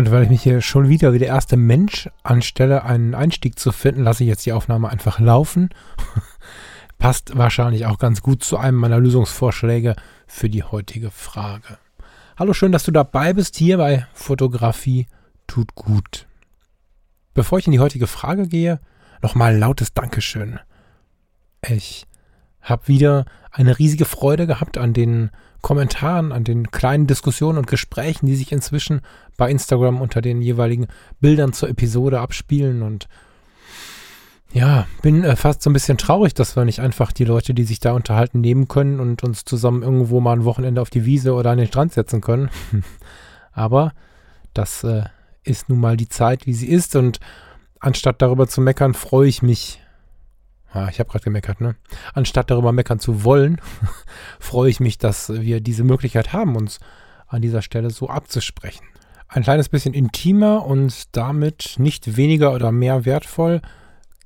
Und weil ich mich hier schon wieder wie der erste Mensch anstelle, einen Einstieg zu finden, lasse ich jetzt die Aufnahme einfach laufen. Passt wahrscheinlich auch ganz gut zu einem meiner Lösungsvorschläge für die heutige Frage. Hallo, schön, dass du dabei bist hier bei Fotografie tut gut. Bevor ich in die heutige Frage gehe, nochmal lautes Dankeschön. Ich habe wieder eine riesige Freude gehabt an den Kommentaren, an den kleinen Diskussionen und Gesprächen, die sich inzwischen bei Instagram unter den jeweiligen Bildern zur Episode abspielen und ja, bin äh, fast so ein bisschen traurig, dass wir nicht einfach die Leute, die sich da unterhalten, nehmen können und uns zusammen irgendwo mal ein Wochenende auf die Wiese oder an den Strand setzen können. Aber das äh, ist nun mal die Zeit, wie sie ist und anstatt darüber zu meckern, freue ich mich ja, ich habe gerade gemeckert, ne? Anstatt darüber meckern zu wollen, freue ich mich, dass wir diese Möglichkeit haben, uns an dieser Stelle so abzusprechen. Ein kleines bisschen intimer und damit nicht weniger oder mehr wertvoll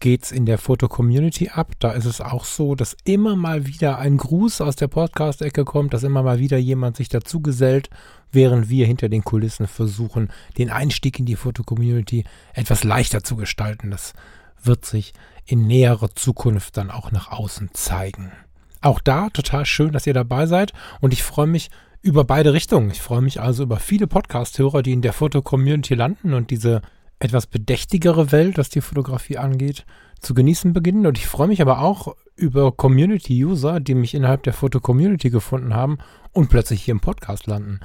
geht's in der Foto-Community ab. Da ist es auch so, dass immer mal wieder ein Gruß aus der Podcast-Ecke kommt, dass immer mal wieder jemand sich dazu gesellt, während wir hinter den Kulissen versuchen, den Einstieg in die Foto-Community etwas leichter zu gestalten. Das wird sich in näherer Zukunft dann auch nach außen zeigen. Auch da total schön, dass ihr dabei seid und ich freue mich über beide Richtungen. Ich freue mich also über viele Podcast-Hörer, die in der Foto-Community landen und diese etwas bedächtigere Welt, was die Fotografie angeht, zu genießen beginnen. Und ich freue mich aber auch über Community-User, die mich innerhalb der Foto-Community gefunden haben und plötzlich hier im Podcast landen.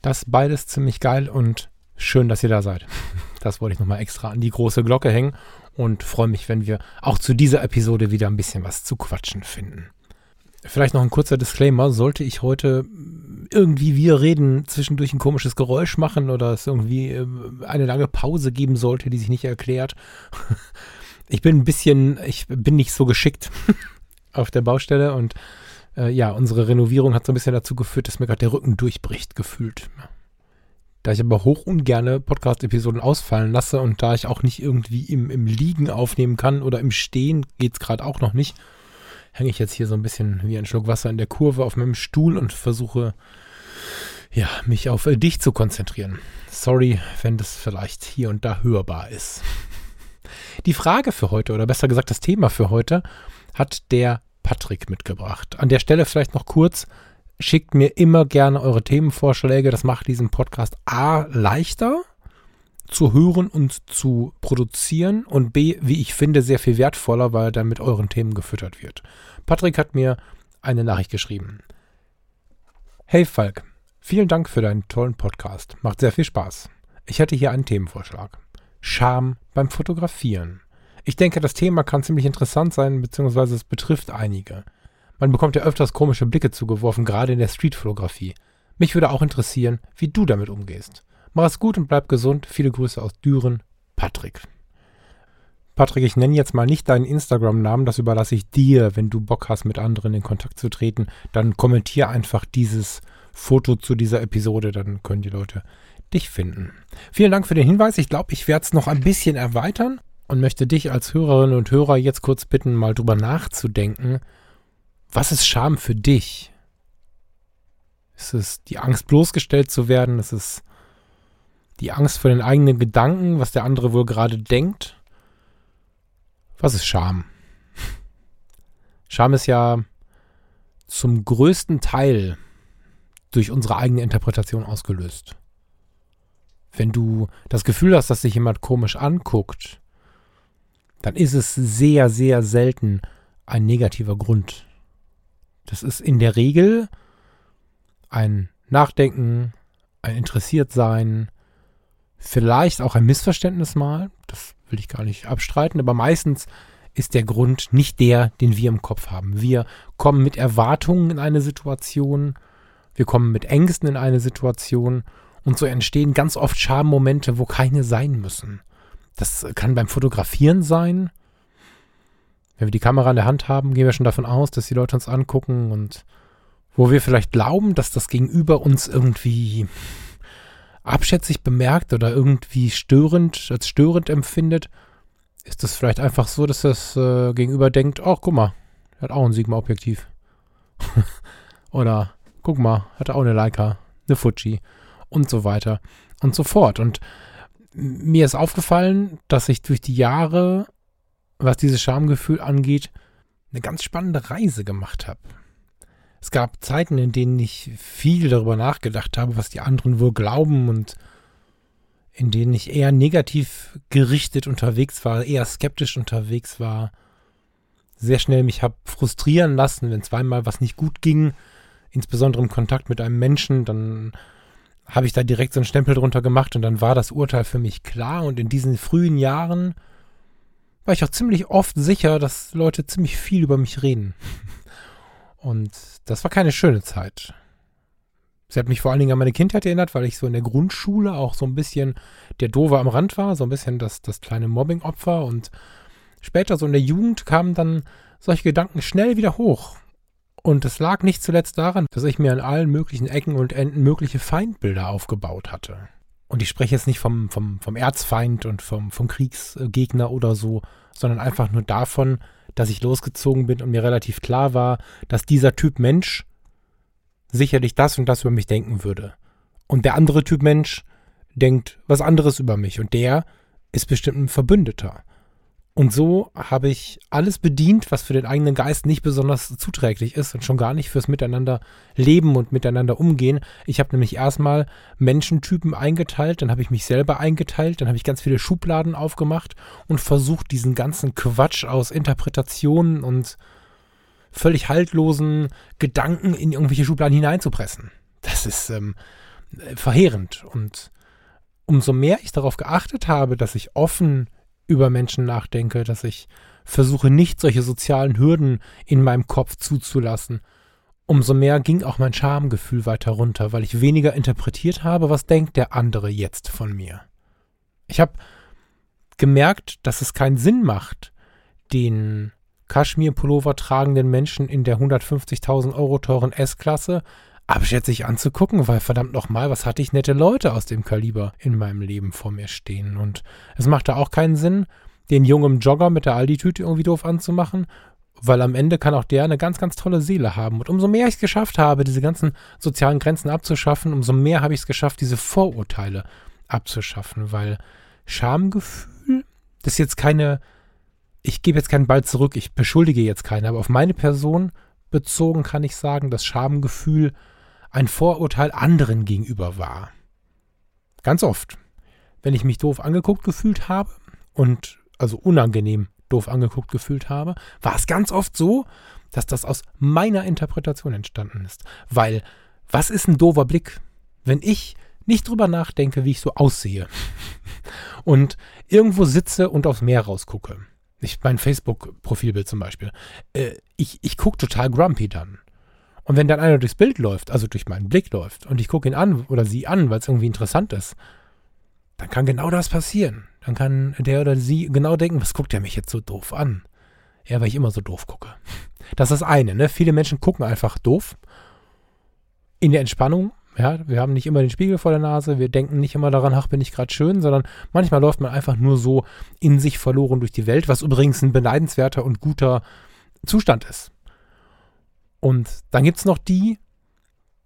Das beides ziemlich geil und schön, dass ihr da seid. Das wollte ich nochmal extra an die große Glocke hängen und freue mich, wenn wir auch zu dieser Episode wieder ein bisschen was zu quatschen finden. Vielleicht noch ein kurzer Disclaimer. Sollte ich heute irgendwie wir reden, zwischendurch ein komisches Geräusch machen oder es irgendwie äh, eine lange Pause geben sollte, die sich nicht erklärt. Ich bin ein bisschen, ich bin nicht so geschickt auf der Baustelle und äh, ja, unsere Renovierung hat so ein bisschen dazu geführt, dass mir gerade der Rücken durchbricht, gefühlt. Da ich aber hoch ungerne Podcast-Episoden ausfallen lasse und da ich auch nicht irgendwie im, im Liegen aufnehmen kann oder im Stehen, geht es gerade auch noch nicht, hänge ich jetzt hier so ein bisschen wie ein Schluck Wasser in der Kurve auf meinem Stuhl und versuche, ja, mich auf äh, dich zu konzentrieren. Sorry, wenn das vielleicht hier und da hörbar ist. Die Frage für heute, oder besser gesagt das Thema für heute, hat der Patrick mitgebracht. An der Stelle vielleicht noch kurz, schickt mir immer gerne eure Themenvorschläge. Das macht diesen Podcast A leichter zu hören und zu produzieren und B, wie ich finde, sehr viel wertvoller, weil er dann mit euren Themen gefüttert wird. Patrick hat mir eine Nachricht geschrieben. Hey Falk, vielen Dank für deinen tollen Podcast. Macht sehr viel Spaß. Ich hätte hier einen Themenvorschlag. Scham beim Fotografieren. Ich denke, das Thema kann ziemlich interessant sein, beziehungsweise es betrifft einige. Man bekommt ja öfters komische Blicke zugeworfen, gerade in der Streetfotografie. Mich würde auch interessieren, wie du damit umgehst. Mach es gut und bleib gesund. Viele Grüße aus Düren, Patrick. Patrick, ich nenne jetzt mal nicht deinen Instagram-Namen, das überlasse ich dir. Wenn du Bock hast, mit anderen in Kontakt zu treten, dann kommentier einfach dieses Foto zu dieser Episode, dann können die Leute dich finden. Vielen Dank für den Hinweis. Ich glaube, ich werde es noch ein bisschen erweitern und möchte dich als Hörerinnen und Hörer jetzt kurz bitten, mal drüber nachzudenken, was ist Scham für dich? Ist es die Angst, bloßgestellt zu werden? Ist es die Angst vor den eigenen Gedanken, was der andere wohl gerade denkt? Was ist Scham? Scham ist ja zum größten Teil durch unsere eigene Interpretation ausgelöst. Wenn du das Gefühl hast, dass sich jemand komisch anguckt, dann ist es sehr, sehr selten ein negativer Grund. Das ist in der Regel ein Nachdenken, ein Interessiertsein, vielleicht auch ein Missverständnis mal, das will ich gar nicht abstreiten, aber meistens ist der Grund nicht der, den wir im Kopf haben. Wir kommen mit Erwartungen in eine Situation, wir kommen mit Ängsten in eine Situation und so entstehen ganz oft Schammomente, wo keine sein müssen. Das kann beim Fotografieren sein. Wenn wir die Kamera in der Hand haben, gehen wir schon davon aus, dass die Leute uns angucken und wo wir vielleicht glauben, dass das Gegenüber uns irgendwie abschätzig bemerkt oder irgendwie störend, als störend empfindet, ist es vielleicht einfach so, dass das äh, Gegenüber denkt, oh, guck mal, hat auch ein Sigma-Objektiv. oder guck mal, hat auch eine Leica, eine Fuji und so weiter und so fort. Und mir ist aufgefallen, dass ich durch die Jahre, was dieses Schamgefühl angeht, eine ganz spannende Reise gemacht habe. Es gab Zeiten, in denen ich viel darüber nachgedacht habe, was die anderen wohl glauben und in denen ich eher negativ gerichtet unterwegs war, eher skeptisch unterwegs war, sehr schnell mich habe frustrieren lassen, wenn zweimal was nicht gut ging, insbesondere im Kontakt mit einem Menschen, dann habe ich da direkt so einen Stempel drunter gemacht und dann war das Urteil für mich klar und in diesen frühen Jahren war ich auch ziemlich oft sicher, dass Leute ziemlich viel über mich reden. Und das war keine schöne Zeit. Sie hat mich vor allen Dingen an meine Kindheit erinnert, weil ich so in der Grundschule auch so ein bisschen der Dove am Rand war, so ein bisschen das, das kleine Mobbing-Opfer und später so in der Jugend kamen dann solche Gedanken schnell wieder hoch. Und es lag nicht zuletzt daran, dass ich mir an allen möglichen Ecken und Enden mögliche Feindbilder aufgebaut hatte. Und ich spreche jetzt nicht vom, vom, vom Erzfeind und vom, vom Kriegsgegner oder so, sondern einfach nur davon, dass ich losgezogen bin und mir relativ klar war, dass dieser Typ Mensch sicherlich das und das über mich denken würde. Und der andere Typ Mensch denkt was anderes über mich und der ist bestimmt ein Verbündeter. Und so habe ich alles bedient, was für den eigenen Geist nicht besonders zuträglich ist und schon gar nicht fürs Miteinander leben und miteinander umgehen. Ich habe nämlich erstmal Menschentypen eingeteilt, dann habe ich mich selber eingeteilt, dann habe ich ganz viele Schubladen aufgemacht und versucht, diesen ganzen Quatsch aus Interpretationen und völlig haltlosen Gedanken in irgendwelche Schubladen hineinzupressen. Das ist ähm, verheerend. Und umso mehr ich darauf geachtet habe, dass ich offen über Menschen nachdenke, dass ich versuche, nicht solche sozialen Hürden in meinem Kopf zuzulassen. Umso mehr ging auch mein Schamgefühl weiter runter, weil ich weniger interpretiert habe, was denkt der andere jetzt von mir. Ich habe gemerkt, dass es keinen Sinn macht, den Kaschmir-Pullover tragenden Menschen in der 150.000 Euro teuren S-Klasse abschätzig anzugucken, weil verdammt nochmal, was hatte ich nette Leute aus dem Kaliber in meinem Leben vor mir stehen. Und es machte auch keinen Sinn, den jungen Jogger mit der Aldi-Tüte irgendwie doof anzumachen, weil am Ende kann auch der eine ganz, ganz tolle Seele haben. Und umso mehr ich es geschafft habe, diese ganzen sozialen Grenzen abzuschaffen, umso mehr habe ich es geschafft, diese Vorurteile abzuschaffen, weil Schamgefühl, das ist jetzt keine, ich gebe jetzt keinen Ball zurück, ich beschuldige jetzt keinen, aber auf meine Person bezogen kann ich sagen, dass Schamgefühl ein Vorurteil anderen gegenüber war. Ganz oft. Wenn ich mich doof angeguckt gefühlt habe und also unangenehm doof angeguckt gefühlt habe, war es ganz oft so, dass das aus meiner Interpretation entstanden ist. Weil, was ist ein doofer Blick? Wenn ich nicht drüber nachdenke, wie ich so aussehe und irgendwo sitze und aufs Meer rausgucke. Ich, mein Facebook-Profilbild zum Beispiel. Äh, ich ich gucke total grumpy dann. Und wenn dann einer durchs Bild läuft, also durch meinen Blick läuft, und ich gucke ihn an oder sie an, weil es irgendwie interessant ist, dann kann genau das passieren. Dann kann der oder sie genau denken, was guckt der mich jetzt so doof an? Ja, weil ich immer so doof gucke. Das ist das eine, ne? Viele Menschen gucken einfach doof. In der Entspannung, ja, wir haben nicht immer den Spiegel vor der Nase, wir denken nicht immer daran, ach, bin ich gerade schön, sondern manchmal läuft man einfach nur so in sich verloren durch die Welt, was übrigens ein beneidenswerter und guter Zustand ist. Und dann gibt es noch die,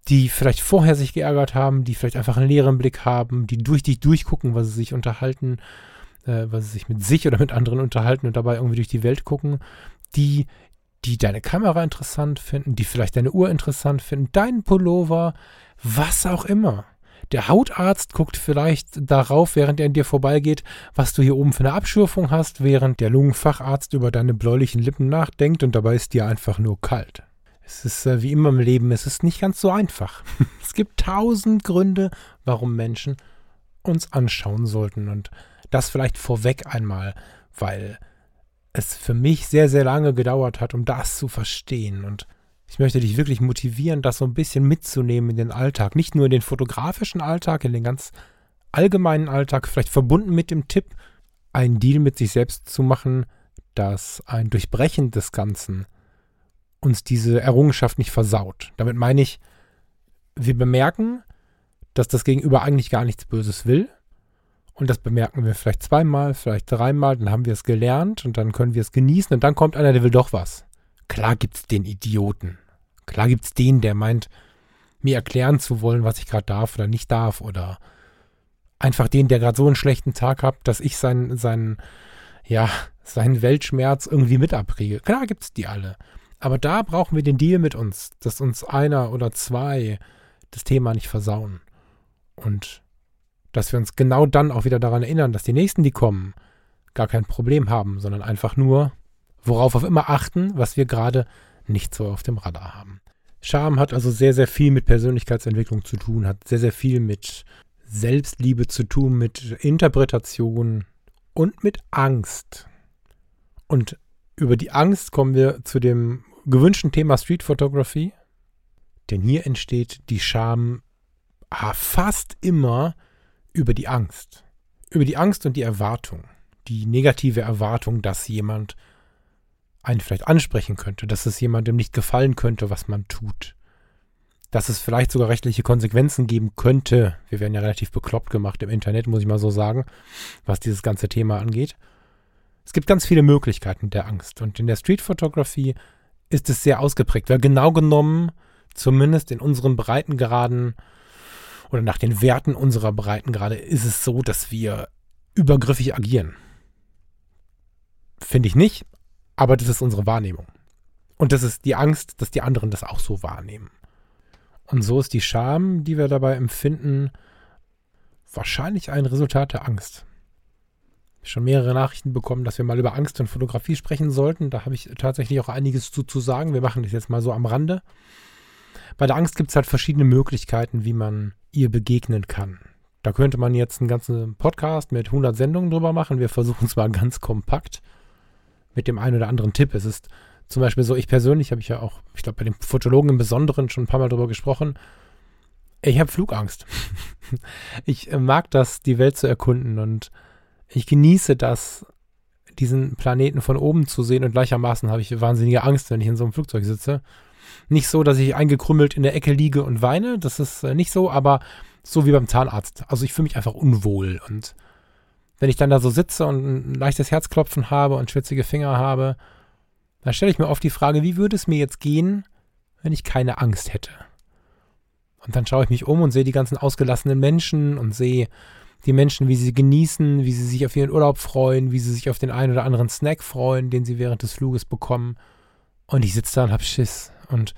die vielleicht vorher sich geärgert haben, die vielleicht einfach einen leeren Blick haben, die durch dich durchgucken, was sie sich unterhalten, äh, was sie sich mit sich oder mit anderen unterhalten und dabei irgendwie durch die Welt gucken, die, die deine Kamera interessant finden, die vielleicht deine Uhr interessant finden, deinen Pullover, was auch immer. Der Hautarzt guckt vielleicht darauf, während er an dir vorbeigeht, was du hier oben für eine Abschürfung hast, während der Lungenfacharzt über deine bläulichen Lippen nachdenkt und dabei ist dir einfach nur kalt. Es ist äh, wie immer im Leben, es ist nicht ganz so einfach. es gibt tausend Gründe, warum Menschen uns anschauen sollten. Und das vielleicht vorweg einmal, weil es für mich sehr, sehr lange gedauert hat, um das zu verstehen. Und ich möchte dich wirklich motivieren, das so ein bisschen mitzunehmen in den Alltag. Nicht nur in den fotografischen Alltag, in den ganz allgemeinen Alltag, vielleicht verbunden mit dem Tipp, einen Deal mit sich selbst zu machen, dass ein Durchbrechen des Ganzen uns diese Errungenschaft nicht versaut. Damit meine ich, wir bemerken, dass das Gegenüber eigentlich gar nichts Böses will. Und das bemerken wir vielleicht zweimal, vielleicht dreimal, dann haben wir es gelernt und dann können wir es genießen und dann kommt einer, der will doch was. Klar gibt es den Idioten. Klar gibt es den, der meint, mir erklären zu wollen, was ich gerade darf oder nicht darf oder einfach den, der gerade so einen schlechten Tag hat, dass ich seinen, seinen, ja, seinen Weltschmerz irgendwie mit abriege. Klar gibt es die alle. Aber da brauchen wir den Deal mit uns, dass uns einer oder zwei das Thema nicht versauen. Und dass wir uns genau dann auch wieder daran erinnern, dass die Nächsten, die kommen, gar kein Problem haben, sondern einfach nur, worauf auf immer achten, was wir gerade nicht so auf dem Radar haben. Scham hat also sehr, sehr viel mit Persönlichkeitsentwicklung zu tun, hat sehr, sehr viel mit Selbstliebe zu tun, mit Interpretation und mit Angst. Und über die Angst kommen wir zu dem gewünschten Thema Street Photography. Denn hier entsteht die Scham ah, fast immer über die Angst. Über die Angst und die Erwartung. Die negative Erwartung, dass jemand einen vielleicht ansprechen könnte, dass es jemandem nicht gefallen könnte, was man tut. Dass es vielleicht sogar rechtliche Konsequenzen geben könnte. Wir werden ja relativ bekloppt gemacht im Internet, muss ich mal so sagen, was dieses ganze Thema angeht. Es gibt ganz viele Möglichkeiten der Angst. Und in der Street Photography ist es sehr ausgeprägt, weil genau genommen, zumindest in unseren Breitengraden oder nach den Werten unserer Breitengrade, ist es so, dass wir übergriffig agieren. Finde ich nicht, aber das ist unsere Wahrnehmung. Und das ist die Angst, dass die anderen das auch so wahrnehmen. Und so ist die Scham, die wir dabei empfinden, wahrscheinlich ein Resultat der Angst. Schon mehrere Nachrichten bekommen, dass wir mal über Angst und Fotografie sprechen sollten. Da habe ich tatsächlich auch einiges zu, zu sagen. Wir machen das jetzt mal so am Rande. Bei der Angst gibt es halt verschiedene Möglichkeiten, wie man ihr begegnen kann. Da könnte man jetzt einen ganzen Podcast mit 100 Sendungen drüber machen. Wir versuchen es mal ganz kompakt mit dem einen oder anderen Tipp. Es ist zum Beispiel so, ich persönlich habe ich ja auch, ich glaube, bei den Fotologen im Besonderen schon ein paar Mal drüber gesprochen. Ich habe Flugangst. ich äh, mag das, die Welt zu erkunden und ich genieße das, diesen Planeten von oben zu sehen und gleichermaßen habe ich wahnsinnige Angst, wenn ich in so einem Flugzeug sitze. Nicht so, dass ich eingekrümmelt in der Ecke liege und weine, das ist äh, nicht so, aber so wie beim Zahnarzt. Also ich fühle mich einfach unwohl und wenn ich dann da so sitze und ein leichtes Herzklopfen habe und schwitzige Finger habe, dann stelle ich mir oft die Frage, wie würde es mir jetzt gehen, wenn ich keine Angst hätte? Und dann schaue ich mich um und sehe die ganzen ausgelassenen Menschen und sehe die Menschen, wie sie genießen, wie sie sich auf ihren Urlaub freuen, wie sie sich auf den einen oder anderen Snack freuen, den sie während des Fluges bekommen. Und ich sitze da und habe Schiss. Und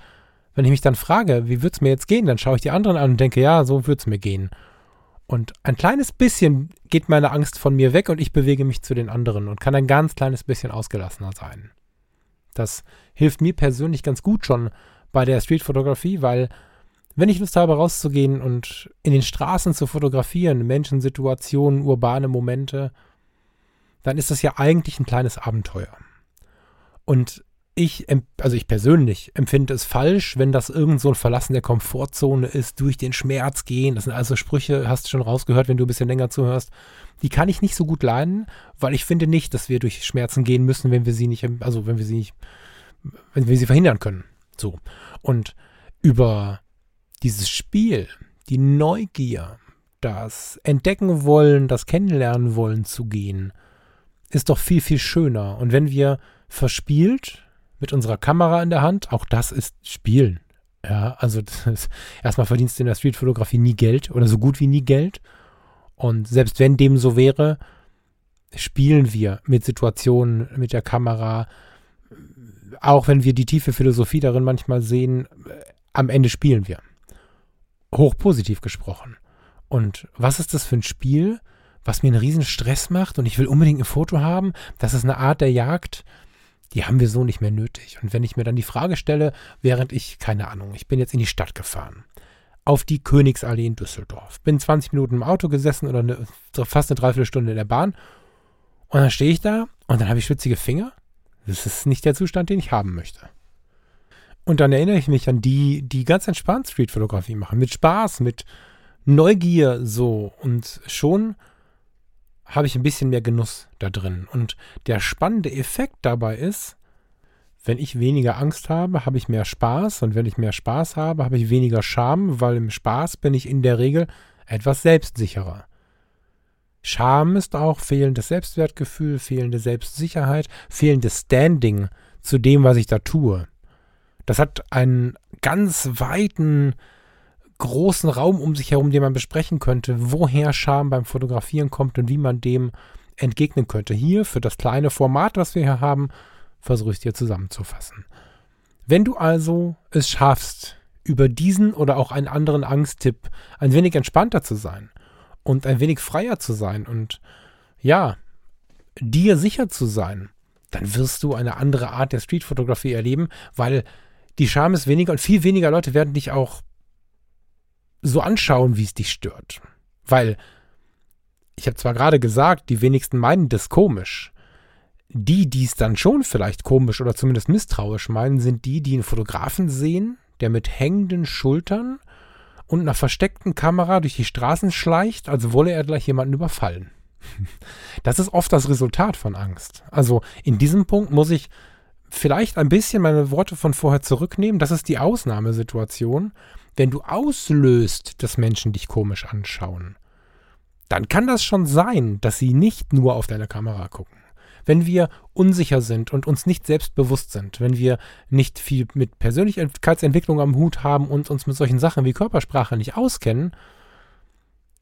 wenn ich mich dann frage, wie würde es mir jetzt gehen, dann schaue ich die anderen an und denke, ja, so würde es mir gehen. Und ein kleines bisschen geht meine Angst von mir weg und ich bewege mich zu den anderen und kann ein ganz kleines bisschen ausgelassener sein. Das hilft mir persönlich ganz gut schon bei der Streetfotografie, weil wenn ich Lust habe, rauszugehen und in den Straßen zu fotografieren, Menschen, Situationen, urbane Momente, dann ist das ja eigentlich ein kleines Abenteuer. Und ich, also ich persönlich empfinde es falsch, wenn das irgend so ein Verlassen der Komfortzone ist, durch den Schmerz gehen. Das sind also Sprüche, hast du schon rausgehört, wenn du ein bisschen länger zuhörst. Die kann ich nicht so gut leiden, weil ich finde nicht, dass wir durch Schmerzen gehen müssen, wenn wir sie nicht, also wenn wir sie nicht, wenn wir sie verhindern können. So. Und über dieses Spiel, die Neugier, das Entdecken wollen, das Kennenlernen wollen zu gehen, ist doch viel, viel schöner. Und wenn wir verspielt mit unserer Kamera in der Hand. Auch das ist Spielen. Ja, also ist, erstmal verdienst du in der Streetfotografie nie Geld oder so gut wie nie Geld. Und selbst wenn dem so wäre, spielen wir mit Situationen, mit der Kamera, auch wenn wir die tiefe Philosophie darin manchmal sehen, am Ende spielen wir. Hochpositiv gesprochen. Und was ist das für ein Spiel, was mir einen riesen Stress macht und ich will unbedingt ein Foto haben? Das ist eine Art der Jagd, die haben wir so nicht mehr nötig. Und wenn ich mir dann die Frage stelle, während ich, keine Ahnung, ich bin jetzt in die Stadt gefahren, auf die Königsallee in Düsseldorf, bin 20 Minuten im Auto gesessen oder eine, fast eine Dreiviertelstunde in der Bahn und dann stehe ich da und dann habe ich schwitzige Finger. Das ist nicht der Zustand, den ich haben möchte. Und dann erinnere ich mich an die, die ganz entspannt Streetfotografie machen, mit Spaß, mit Neugier so. Und schon habe ich ein bisschen mehr Genuss da drin. Und der spannende Effekt dabei ist, wenn ich weniger Angst habe, habe ich mehr Spaß. Und wenn ich mehr Spaß habe, habe ich weniger Scham, weil im Spaß bin ich in der Regel etwas selbstsicherer. Scham ist auch fehlendes Selbstwertgefühl, fehlende Selbstsicherheit, fehlendes Standing zu dem, was ich da tue. Das hat einen ganz weiten, großen Raum um sich herum, den man besprechen könnte, woher Scham beim Fotografieren kommt und wie man dem entgegnen könnte. Hier für das kleine Format, was wir hier haben, versuche ich es dir zusammenzufassen. Wenn du also es schaffst, über diesen oder auch einen anderen Angsttipp ein wenig entspannter zu sein und ein wenig freier zu sein und ja, dir sicher zu sein, dann wirst du eine andere Art der Streetfotografie erleben, weil die Scham ist weniger und viel weniger Leute werden dich auch so anschauen, wie es dich stört. Weil, ich habe zwar gerade gesagt, die wenigsten meinen das komisch. Die, die es dann schon vielleicht komisch oder zumindest misstrauisch meinen, sind die, die einen Fotografen sehen, der mit hängenden Schultern und einer versteckten Kamera durch die Straßen schleicht, als wolle er gleich jemanden überfallen. Das ist oft das Resultat von Angst. Also in diesem Punkt muss ich vielleicht ein bisschen meine Worte von vorher zurücknehmen. Das ist die Ausnahmesituation. Wenn du auslöst, dass Menschen dich komisch anschauen, dann kann das schon sein, dass sie nicht nur auf deine Kamera gucken. Wenn wir unsicher sind und uns nicht selbstbewusst sind, wenn wir nicht viel mit Persönlichkeitsentwicklung am Hut haben und uns mit solchen Sachen wie Körpersprache nicht auskennen,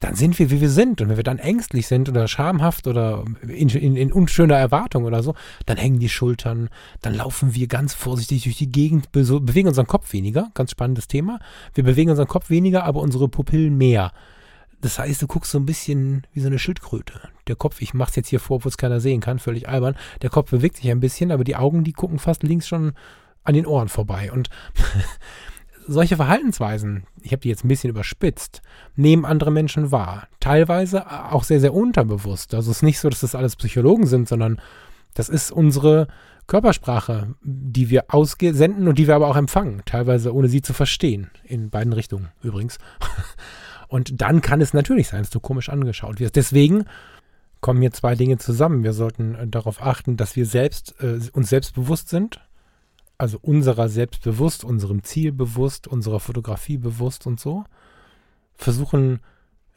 dann sind wir, wie wir sind. Und wenn wir dann ängstlich sind oder schamhaft oder in, in, in, unschöner Erwartung oder so, dann hängen die Schultern, dann laufen wir ganz vorsichtig durch die Gegend, be bewegen unseren Kopf weniger. Ganz spannendes Thema. Wir bewegen unseren Kopf weniger, aber unsere Pupillen mehr. Das heißt, du guckst so ein bisschen wie so eine Schildkröte. Der Kopf, ich mach's jetzt hier vor, wo es keiner sehen kann, völlig albern. Der Kopf bewegt sich ein bisschen, aber die Augen, die gucken fast links schon an den Ohren vorbei. Und solche Verhaltensweisen, ich habe die jetzt ein bisschen überspitzt, nehmen andere Menschen wahr. Teilweise auch sehr, sehr unterbewusst. Also es ist nicht so, dass das alles Psychologen sind, sondern das ist unsere Körpersprache, die wir aussenden und die wir aber auch empfangen. Teilweise ohne sie zu verstehen. In beiden Richtungen übrigens. Und dann kann es natürlich sein, dass du komisch angeschaut wirst. Deswegen kommen hier zwei Dinge zusammen. Wir sollten äh, darauf achten, dass wir selbst äh, uns selbstbewusst sind, also unserer selbst bewusst, unserem Ziel bewusst, unserer Fotografie bewusst und so. Versuchen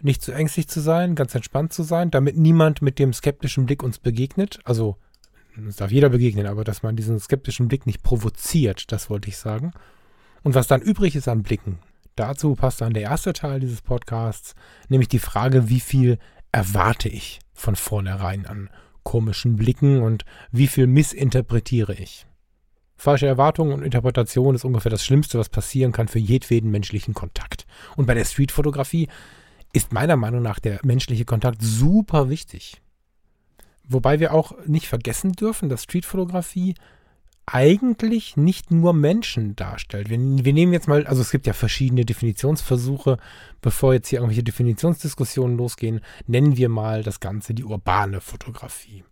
nicht zu ängstlich zu sein, ganz entspannt zu sein, damit niemand mit dem skeptischen Blick uns begegnet. Also es darf jeder begegnen, aber dass man diesen skeptischen Blick nicht provoziert, das wollte ich sagen. Und was dann übrig ist an Blicken, Dazu passt dann der erste Teil dieses Podcasts, nämlich die Frage, wie viel erwarte ich von vornherein an komischen Blicken und wie viel missinterpretiere ich. Falsche Erwartungen und Interpretation ist ungefähr das Schlimmste, was passieren kann für jedweden menschlichen Kontakt. Und bei der Streetfotografie ist meiner Meinung nach der menschliche Kontakt super wichtig. Wobei wir auch nicht vergessen dürfen, dass Streetfotografie eigentlich nicht nur Menschen darstellt. Wir, wir, nehmen jetzt mal, also es gibt ja verschiedene Definitionsversuche, bevor jetzt hier irgendwelche Definitionsdiskussionen losgehen, nennen wir mal das Ganze die urbane Fotografie.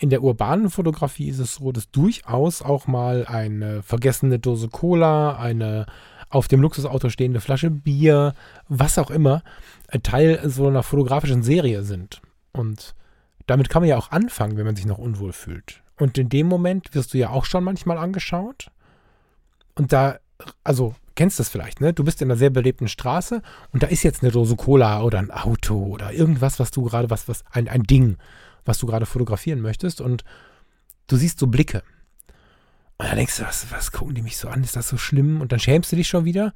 In der urbanen Fotografie ist es so, dass durchaus auch mal eine vergessene Dose Cola, eine auf dem Luxusauto stehende Flasche Bier, was auch immer, Teil so einer fotografischen Serie sind. Und damit kann man ja auch anfangen, wenn man sich noch unwohl fühlt. Und in dem Moment wirst du ja auch schon manchmal angeschaut. Und da, also kennst du das vielleicht, ne? Du bist in einer sehr belebten Straße und da ist jetzt eine Dose Cola oder ein Auto oder irgendwas, was du gerade, was, was, ein, ein Ding, was du gerade fotografieren möchtest und du siehst so Blicke. Und dann denkst du, was, was gucken die mich so an? Ist das so schlimm? Und dann schämst du dich schon wieder.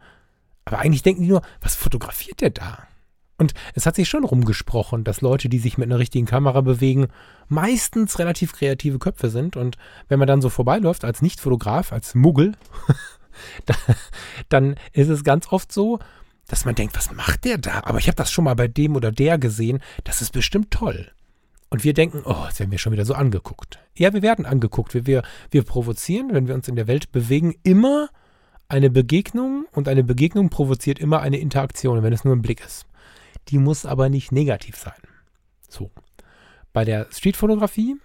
Aber eigentlich denken die nur, was fotografiert der da? Und es hat sich schon rumgesprochen, dass Leute, die sich mit einer richtigen Kamera bewegen, meistens relativ kreative Köpfe sind. Und wenn man dann so vorbeiläuft als Nicht-Fotograf, als Muggel, dann ist es ganz oft so, dass man denkt, was macht der da? Aber ich habe das schon mal bei dem oder der gesehen, das ist bestimmt toll. Und wir denken, oh, jetzt werden wir schon wieder so angeguckt. Ja, wir werden angeguckt. Wir, wir, wir provozieren, wenn wir uns in der Welt bewegen, immer eine Begegnung und eine Begegnung provoziert immer eine Interaktion, wenn es nur ein Blick ist die muss aber nicht negativ sein. So. Bei der Streetfotografie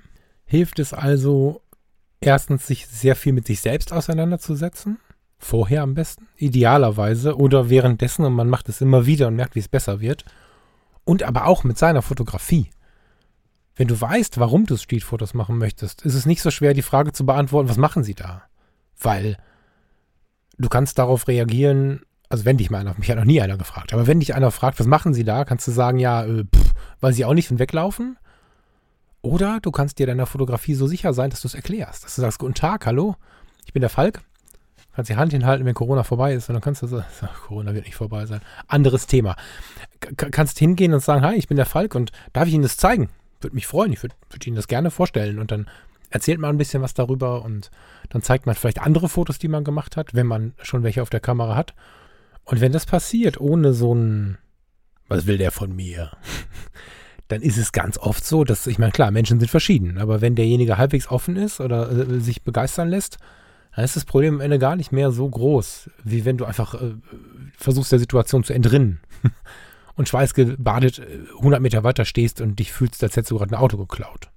hilft es also erstens, sich sehr viel mit sich selbst auseinanderzusetzen. Vorher am besten, idealerweise oder währenddessen und man macht es immer wieder und merkt, wie es besser wird. Und aber auch mit seiner Fotografie. Wenn du weißt, warum du Streetfotos machen möchtest, ist es nicht so schwer, die Frage zu beantworten, was machen sie da? Weil du kannst darauf reagieren, also wenn dich mal einer, mich hat noch nie einer gefragt, aber wenn dich einer fragt, was machen sie da, kannst du sagen, ja, äh, pff, weil sie auch nicht und weglaufen. Oder du kannst dir deiner Fotografie so sicher sein, dass du es erklärst. Dass du sagst, guten Tag, hallo, ich bin der Falk. Kannst die Hand hinhalten, wenn Corona vorbei ist. Und dann kannst du sagen, Corona wird nicht vorbei sein. Anderes Thema. K kannst hingehen und sagen, hi, ich bin der Falk und darf ich Ihnen das zeigen? Würde mich freuen. Ich würde würd Ihnen das gerne vorstellen. Und dann erzählt man ein bisschen was darüber und dann zeigt man vielleicht andere Fotos, die man gemacht hat, wenn man schon welche auf der Kamera hat. Und wenn das passiert, ohne so ein, was will der von mir? dann ist es ganz oft so, dass, ich meine, klar, Menschen sind verschieden, aber wenn derjenige halbwegs offen ist oder äh, sich begeistern lässt, dann ist das Problem am Ende gar nicht mehr so groß, wie wenn du einfach äh, versuchst, der Situation zu entrinnen und schweißgebadet 100 äh, Meter weiter stehst und dich fühlst, als hättest du gerade ein Auto geklaut.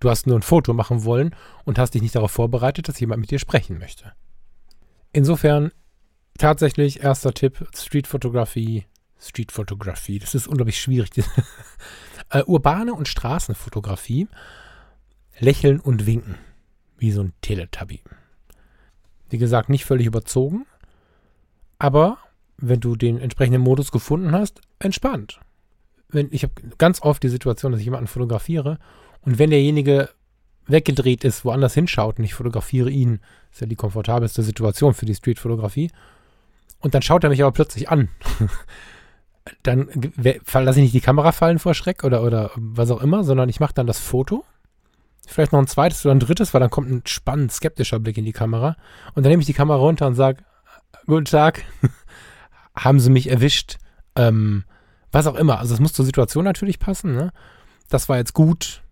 Du hast nur ein Foto machen wollen und hast dich nicht darauf vorbereitet, dass jemand mit dir sprechen möchte. Insofern tatsächlich erster Tipp, Streetfotografie. Streetfotografie, das ist unglaublich schwierig. äh, urbane und Straßenfotografie. Lächeln und winken. Wie so ein Teletubby. Wie gesagt, nicht völlig überzogen. Aber wenn du den entsprechenden Modus gefunden hast, entspannt. Wenn, ich habe ganz oft die Situation, dass ich jemanden fotografiere und wenn derjenige weggedreht ist, woanders hinschaut und ich fotografiere ihn, ist ja die komfortabelste Situation für die Streetfotografie. Und dann schaut er mich aber plötzlich an. dann lasse ich nicht die Kamera fallen vor Schreck oder, oder was auch immer, sondern ich mache dann das Foto. Vielleicht noch ein zweites oder ein drittes, weil dann kommt ein spannend skeptischer Blick in die Kamera. Und dann nehme ich die Kamera runter und sage, guten Tag, haben Sie mich erwischt? Ähm, was auch immer. Also es muss zur Situation natürlich passen. Ne? Das war jetzt gut.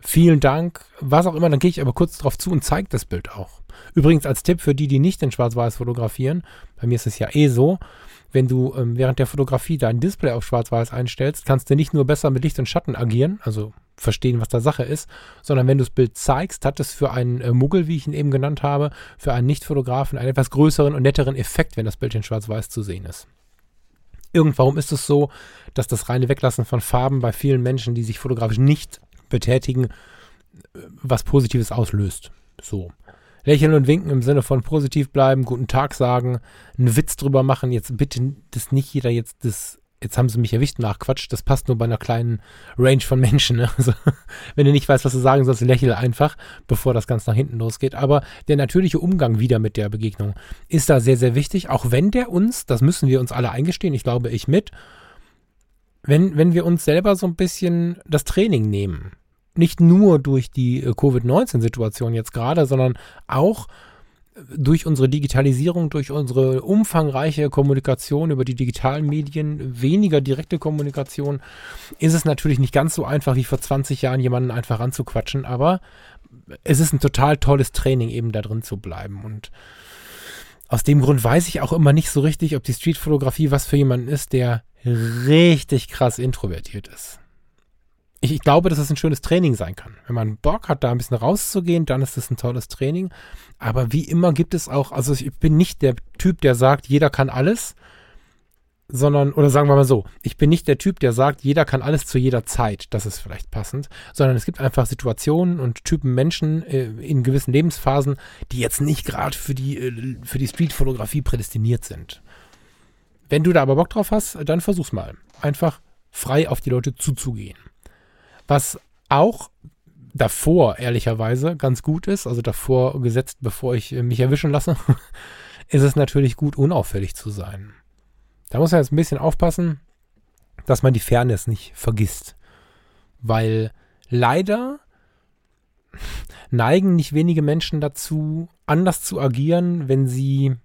Vielen Dank. Was auch immer. Dann gehe ich aber kurz drauf zu und zeige das Bild auch. Übrigens als Tipp für die, die nicht in Schwarz-Weiß fotografieren. Bei mir ist es ja eh so wenn du ähm, während der Fotografie dein Display auf Schwarz-Weiß einstellst, kannst du nicht nur besser mit Licht und Schatten agieren, also verstehen, was da Sache ist, sondern wenn du das Bild zeigst, hat es für einen äh, Muggel, wie ich ihn eben genannt habe, für einen Nicht-Fotografen einen etwas größeren und netteren Effekt, wenn das Bild in Schwarz-Weiß zu sehen ist. Irgendwann ist es so, dass das reine Weglassen von Farben bei vielen Menschen, die sich fotografisch nicht betätigen, äh, was Positives auslöst. So. Lächeln und winken im Sinne von positiv bleiben, guten Tag sagen, einen Witz drüber machen. Jetzt bitte, dass nicht jeder jetzt das, jetzt haben sie mich erwischt, nachquatscht. Das passt nur bei einer kleinen Range von Menschen. Ne? Also, wenn du nicht weißt, was du sagen sollst, lächle einfach, bevor das ganz nach hinten losgeht. Aber der natürliche Umgang wieder mit der Begegnung ist da sehr, sehr wichtig. Auch wenn der uns, das müssen wir uns alle eingestehen, ich glaube ich mit, wenn, wenn wir uns selber so ein bisschen das Training nehmen nicht nur durch die äh, Covid-19-Situation jetzt gerade, sondern auch durch unsere Digitalisierung, durch unsere umfangreiche Kommunikation über die digitalen Medien, weniger direkte Kommunikation, ist es natürlich nicht ganz so einfach wie vor 20 Jahren jemanden einfach anzuquatschen, aber es ist ein total tolles Training, eben da drin zu bleiben. Und aus dem Grund weiß ich auch immer nicht so richtig, ob die Streetfotografie was für jemanden ist, der richtig krass introvertiert ist ich, ich, glaube, dass es ein schönes Training sein kann. Wenn man Bock hat, da ein bisschen rauszugehen, dann ist es ein tolles Training. Aber wie immer gibt es auch, also ich bin nicht der Typ, der sagt, jeder kann alles, sondern, oder sagen wir mal so, ich bin nicht der Typ, der sagt, jeder kann alles zu jeder Zeit, das ist vielleicht passend, sondern es gibt einfach Situationen und Typen Menschen äh, in gewissen Lebensphasen, die jetzt nicht gerade für die, äh, für die Streetfotografie prädestiniert sind. Wenn du da aber Bock drauf hast, dann versuch's mal. Einfach frei auf die Leute zuzugehen. Was auch davor, ehrlicherweise, ganz gut ist, also davor gesetzt, bevor ich mich erwischen lasse, ist es natürlich gut, unauffällig zu sein. Da muss man jetzt ein bisschen aufpassen, dass man die Fairness nicht vergisst. Weil leider neigen nicht wenige Menschen dazu, anders zu agieren, wenn sie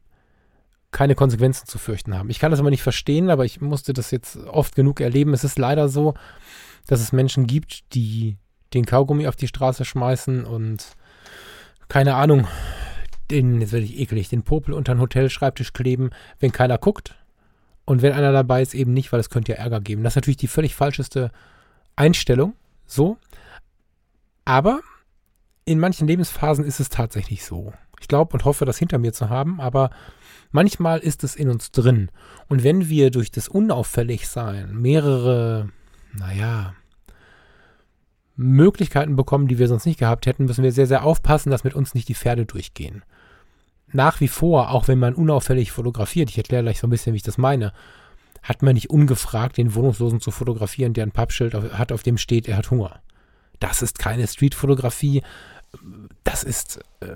keine Konsequenzen zu fürchten haben. Ich kann das aber nicht verstehen, aber ich musste das jetzt oft genug erleben. Es ist leider so, dass es Menschen gibt, die den Kaugummi auf die Straße schmeißen und keine Ahnung, den, jetzt werde ich eklig, den Popel unter den Hotelschreibtisch kleben, wenn keiner guckt. Und wenn einer dabei ist, eben nicht, weil es könnte ja Ärger geben. Das ist natürlich die völlig falscheste Einstellung, so. Aber in manchen Lebensphasen ist es tatsächlich so. Ich glaube und hoffe, das hinter mir zu haben, aber manchmal ist es in uns drin. Und wenn wir durch das Unauffälligsein mehrere naja, Möglichkeiten bekommen, die wir sonst nicht gehabt hätten, müssen wir sehr, sehr aufpassen, dass mit uns nicht die Pferde durchgehen. Nach wie vor, auch wenn man unauffällig fotografiert, ich erkläre gleich so ein bisschen, wie ich das meine, hat man nicht ungefragt den Wohnungslosen zu fotografieren, der ein Pappschild hat, auf dem steht, er hat Hunger. Das ist keine Streetfotografie, das ist äh,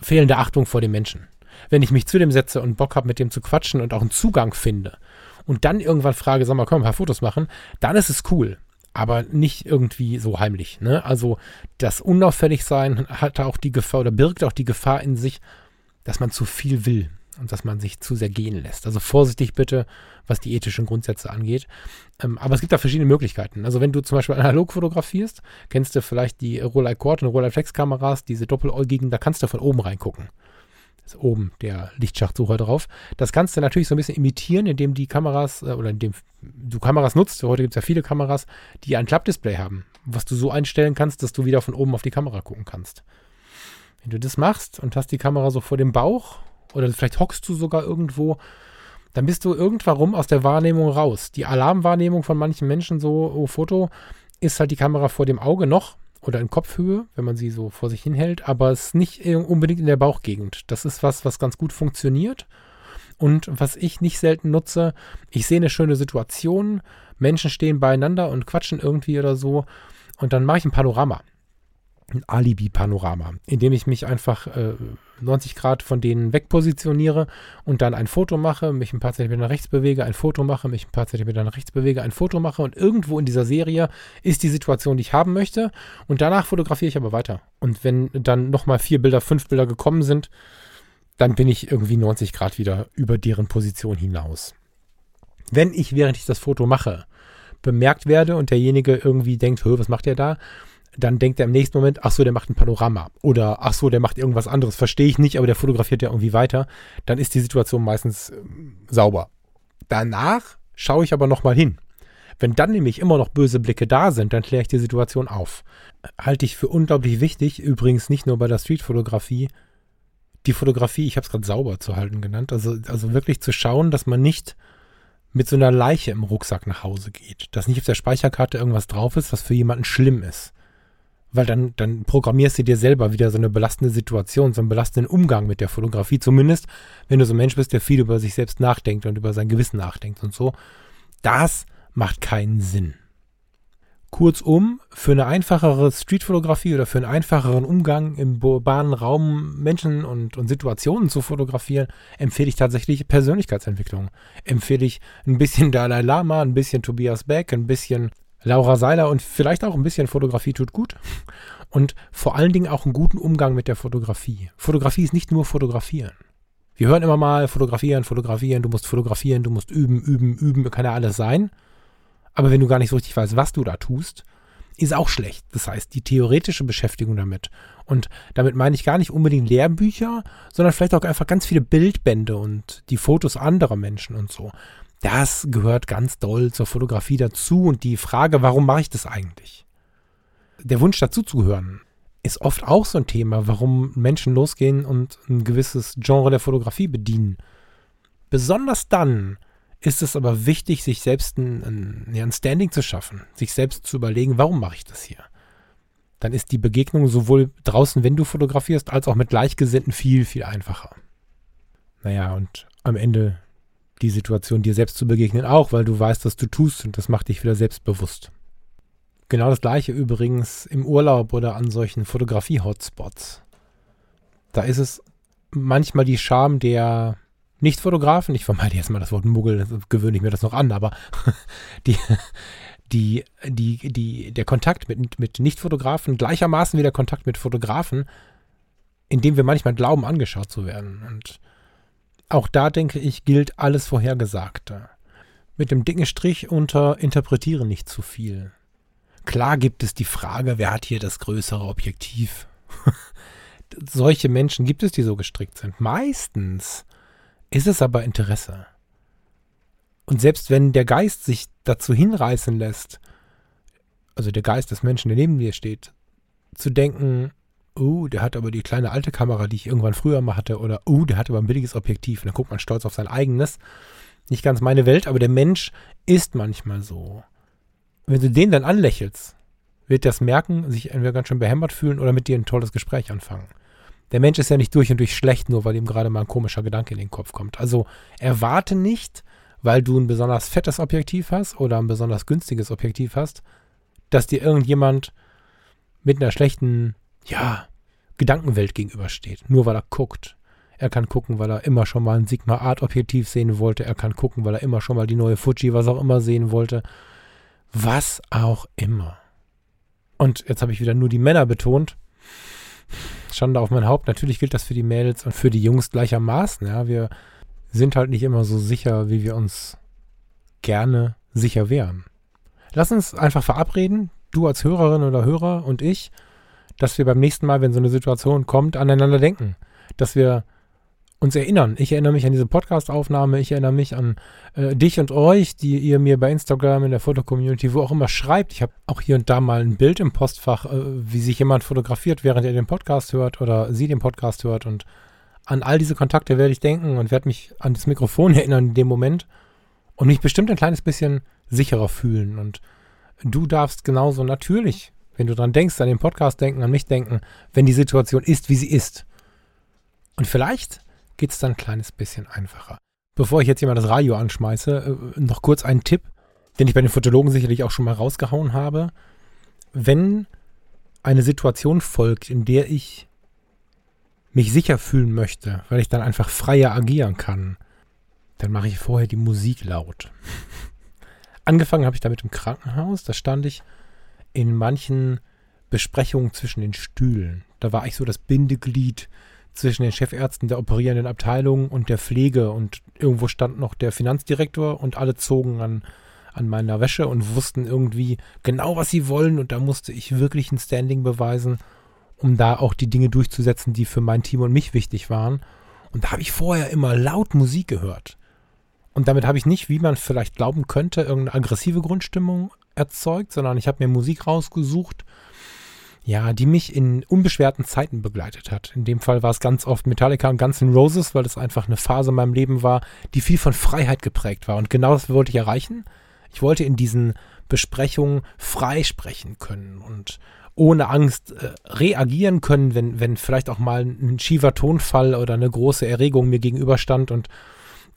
fehlende Achtung vor dem Menschen. Wenn ich mich zu dem setze und Bock habe, mit dem zu quatschen und auch einen Zugang finde und dann irgendwann frage, sag mal, komm, ein paar Fotos machen, dann ist es cool. Aber nicht irgendwie so heimlich. Ne? Also das Unauffälligsein hat auch die Gefahr oder birgt auch die Gefahr in sich, dass man zu viel will und dass man sich zu sehr gehen lässt. Also vorsichtig bitte, was die ethischen Grundsätze angeht. Ähm, aber es gibt da verschiedene Möglichkeiten. Also wenn du zum Beispiel analog fotografierst, kennst du vielleicht die Rolei Cord und Rolei Flex Kameras, diese doppeläugigen, da kannst du von oben reingucken ist oben der Lichtschachtsucher drauf. Das kannst du natürlich so ein bisschen imitieren, indem die Kameras äh, oder indem du Kameras nutzt. Heute gibt es ja viele Kameras, die ein Klappdisplay haben, was du so einstellen kannst, dass du wieder von oben auf die Kamera gucken kannst. Wenn du das machst und hast die Kamera so vor dem Bauch oder vielleicht hockst du sogar irgendwo, dann bist du irgendwann aus der Wahrnehmung raus. Die Alarmwahrnehmung von manchen Menschen so, oh, Foto, ist halt die Kamera vor dem Auge noch oder in Kopfhöhe, wenn man sie so vor sich hinhält, aber es ist nicht unbedingt in der Bauchgegend. Das ist was, was ganz gut funktioniert. Und was ich nicht selten nutze, ich sehe eine schöne Situation, Menschen stehen beieinander und quatschen irgendwie oder so, und dann mache ich ein Panorama ein Alibi-Panorama, indem ich mich einfach äh, 90 Grad von denen wegpositioniere und dann ein Foto mache, mich ein paar Zentimeter nach rechts bewege, ein Foto mache, mich ein paar Zentimeter nach rechts bewege, ein Foto mache und irgendwo in dieser Serie ist die Situation, die ich haben möchte und danach fotografiere ich aber weiter. Und wenn dann nochmal vier Bilder, fünf Bilder gekommen sind, dann bin ich irgendwie 90 Grad wieder über deren Position hinaus. Wenn ich, während ich das Foto mache, bemerkt werde und derjenige irgendwie denkt, was macht der da? Dann denkt er im nächsten Moment, ach so, der macht ein Panorama oder ach so, der macht irgendwas anderes, verstehe ich nicht, aber der fotografiert ja irgendwie weiter, dann ist die Situation meistens äh, sauber. Danach schaue ich aber nochmal hin. Wenn dann nämlich immer noch böse Blicke da sind, dann kläre ich die Situation auf. Halte ich für unglaublich wichtig, übrigens nicht nur bei der Streetfotografie, die Fotografie, ich habe es gerade sauber zu halten genannt, also, also wirklich zu schauen, dass man nicht mit so einer Leiche im Rucksack nach Hause geht. Dass nicht auf der Speicherkarte irgendwas drauf ist, was für jemanden schlimm ist weil dann, dann programmierst du dir selber wieder so eine belastende Situation, so einen belastenden Umgang mit der Fotografie. Zumindest, wenn du so ein Mensch bist, der viel über sich selbst nachdenkt und über sein Gewissen nachdenkt und so. Das macht keinen Sinn. Kurzum, für eine einfachere Streetfotografie oder für einen einfacheren Umgang im urbanen Raum Menschen und, und Situationen zu fotografieren, empfehle ich tatsächlich Persönlichkeitsentwicklung. Empfehle ich ein bisschen Dalai Lama, ein bisschen Tobias Beck, ein bisschen Laura Seiler und vielleicht auch ein bisschen Fotografie tut gut. Und vor allen Dingen auch einen guten Umgang mit der Fotografie. Fotografie ist nicht nur fotografieren. Wir hören immer mal fotografieren, fotografieren, du musst fotografieren, du musst üben, üben, üben, kann ja alles sein. Aber wenn du gar nicht so richtig weißt, was du da tust, ist auch schlecht. Das heißt, die theoretische Beschäftigung damit. Und damit meine ich gar nicht unbedingt Lehrbücher, sondern vielleicht auch einfach ganz viele Bildbände und die Fotos anderer Menschen und so. Das gehört ganz doll zur Fotografie dazu und die Frage, warum mache ich das eigentlich? Der Wunsch dazu zu gehören ist oft auch so ein Thema, warum Menschen losgehen und ein gewisses Genre der Fotografie bedienen. Besonders dann ist es aber wichtig, sich selbst ein, ein, ein Standing zu schaffen, sich selbst zu überlegen, warum mache ich das hier? Dann ist die Begegnung sowohl draußen, wenn du fotografierst, als auch mit Gleichgesinnten viel, viel einfacher. Naja, und am Ende die Situation dir selbst zu begegnen auch, weil du weißt, was du tust und das macht dich wieder selbstbewusst. Genau das gleiche übrigens im Urlaub oder an solchen Fotografie-Hotspots. Da ist es manchmal die Scham der Nicht-Fotografen, ich vermeide jetzt mal das Wort Muggel, gewöhne ich mir das noch an, aber die, die, die, die, der Kontakt mit, mit Nicht-Fotografen gleichermaßen wie der Kontakt mit Fotografen, in dem wir manchmal glauben, angeschaut zu werden. Und auch da denke ich, gilt alles Vorhergesagte. Mit dem dicken Strich unter interpretiere nicht zu viel. Klar gibt es die Frage, wer hat hier das größere Objektiv? Solche Menschen gibt es, die so gestrickt sind. Meistens ist es aber Interesse. Und selbst wenn der Geist sich dazu hinreißen lässt, also der Geist des Menschen, der neben dir steht, zu denken, oh, der hat aber die kleine alte Kamera, die ich irgendwann früher mal hatte, oder oh, der hat aber ein billiges Objektiv. Und dann guckt man stolz auf sein eigenes. Nicht ganz meine Welt, aber der Mensch ist manchmal so. Wenn du den dann anlächelst, wird das merken, sich entweder ganz schön behämmert fühlen oder mit dir ein tolles Gespräch anfangen. Der Mensch ist ja nicht durch und durch schlecht, nur weil ihm gerade mal ein komischer Gedanke in den Kopf kommt. Also erwarte nicht, weil du ein besonders fettes Objektiv hast oder ein besonders günstiges Objektiv hast, dass dir irgendjemand mit einer schlechten, ja, Gedankenwelt gegenübersteht, nur weil er guckt. Er kann gucken, weil er immer schon mal ein Sigma Art Objektiv sehen wollte. Er kann gucken, weil er immer schon mal die neue Fuji, was auch immer sehen wollte. Was auch immer. Und jetzt habe ich wieder nur die Männer betont. Schande auf mein Haupt. Natürlich gilt das für die Mädels und für die Jungs gleichermaßen. Ja, wir sind halt nicht immer so sicher, wie wir uns gerne sicher wären. Lass uns einfach verabreden, du als Hörerin oder Hörer und ich, dass wir beim nächsten Mal, wenn so eine Situation kommt, aneinander denken. Dass wir uns erinnern. Ich erinnere mich an diese Podcast-Aufnahme, ich erinnere mich an äh, dich und euch, die ihr mir bei Instagram, in der Fotocommunity, wo auch immer schreibt. Ich habe auch hier und da mal ein Bild im Postfach, äh, wie sich jemand fotografiert, während er den Podcast hört oder sie den Podcast hört. Und an all diese Kontakte werde ich denken und werde mich an das Mikrofon erinnern in dem Moment und mich bestimmt ein kleines bisschen sicherer fühlen. Und du darfst genauso natürlich, wenn du dran denkst, an den Podcast denken, an mich denken, wenn die Situation ist, wie sie ist. Und vielleicht geht es dann ein kleines bisschen einfacher. Bevor ich jetzt hier mal das Radio anschmeiße, äh, noch kurz einen Tipp, den ich bei den Fotologen sicherlich auch schon mal rausgehauen habe. Wenn eine Situation folgt, in der ich mich sicher fühlen möchte, weil ich dann einfach freier agieren kann, dann mache ich vorher die Musik laut. Angefangen habe ich damit im Krankenhaus. Da stand ich in manchen Besprechungen zwischen den Stühlen. Da war ich so das Bindeglied zwischen den Chefärzten der operierenden Abteilung und der Pflege und irgendwo stand noch der Finanzdirektor und alle zogen an, an meiner Wäsche und wussten irgendwie genau, was sie wollen und da musste ich wirklich ein Standing beweisen, um da auch die Dinge durchzusetzen, die für mein Team und mich wichtig waren. Und da habe ich vorher immer laut Musik gehört. Und damit habe ich nicht, wie man vielleicht glauben könnte, irgendeine aggressive Grundstimmung erzeugt, sondern ich habe mir Musik rausgesucht, ja, die mich in unbeschwerten Zeiten begleitet hat. In dem Fall war es ganz oft Metallica und Guns N' Roses, weil es einfach eine Phase in meinem Leben war, die viel von Freiheit geprägt war. Und genau das wollte ich erreichen. Ich wollte in diesen Besprechungen frei sprechen können und ohne Angst äh, reagieren können, wenn, wenn vielleicht auch mal ein schiefer Tonfall oder eine große Erregung mir gegenüberstand und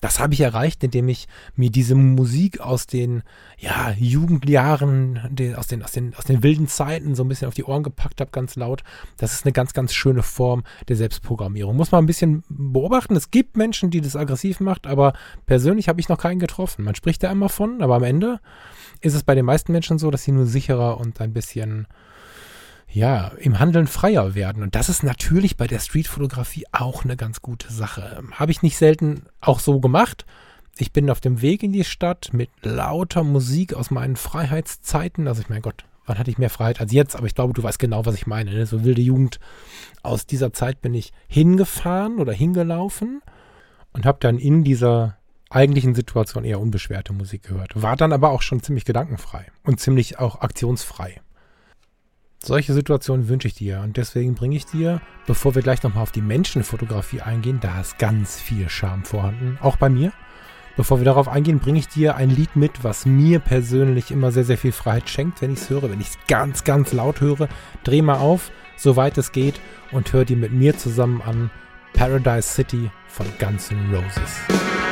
das habe ich erreicht, indem ich mir diese Musik aus den ja, Jugendjahren, aus, den, aus, den, aus den wilden Zeiten so ein bisschen auf die Ohren gepackt habe, ganz laut. Das ist eine ganz, ganz schöne Form der Selbstprogrammierung. Muss man ein bisschen beobachten. Es gibt Menschen, die das aggressiv macht, aber persönlich habe ich noch keinen getroffen. Man spricht da immer von, aber am Ende ist es bei den meisten Menschen so, dass sie nur sicherer und ein bisschen ja, im Handeln freier werden. Und das ist natürlich bei der Streetfotografie auch eine ganz gute Sache. Habe ich nicht selten auch so gemacht. Ich bin auf dem Weg in die Stadt mit lauter Musik aus meinen Freiheitszeiten. Also ich mein Gott, wann hatte ich mehr Freiheit als jetzt? Aber ich glaube, du weißt genau, was ich meine. Ne? So wilde Jugend. Aus dieser Zeit bin ich hingefahren oder hingelaufen und habe dann in dieser eigentlichen Situation eher unbeschwerte Musik gehört. War dann aber auch schon ziemlich gedankenfrei und ziemlich auch aktionsfrei. Solche Situationen wünsche ich dir und deswegen bringe ich dir, bevor wir gleich nochmal auf die Menschenfotografie eingehen, da ist ganz viel Charme vorhanden, auch bei mir. Bevor wir darauf eingehen, bringe ich dir ein Lied mit, was mir persönlich immer sehr, sehr viel Freiheit schenkt, wenn ich es höre. Wenn ich es ganz, ganz laut höre, dreh mal auf, soweit es geht und hör dir mit mir zusammen an Paradise City von Guns N' Roses.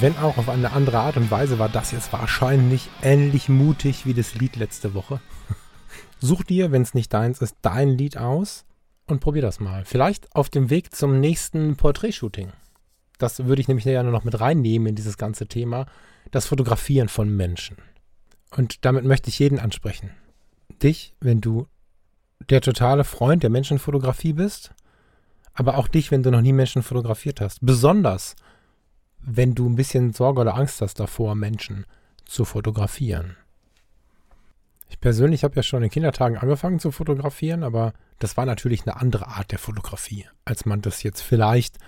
Wenn auch auf eine andere Art und Weise war das jetzt wahrscheinlich ähnlich mutig wie das Lied letzte Woche. Such dir, wenn es nicht deins ist, dein Lied aus und probier das mal. Vielleicht auf dem Weg zum nächsten Porträtshooting. Das würde ich nämlich gerne noch mit reinnehmen in dieses ganze Thema. Das Fotografieren von Menschen. Und damit möchte ich jeden ansprechen. Dich, wenn du der totale Freund der Menschenfotografie bist, aber auch dich, wenn du noch nie Menschen fotografiert hast. Besonders, wenn du ein bisschen Sorge oder Angst hast davor, Menschen zu fotografieren. Ich persönlich habe ja schon in Kindertagen angefangen zu fotografieren, aber das war natürlich eine andere Art der Fotografie, als man das jetzt vielleicht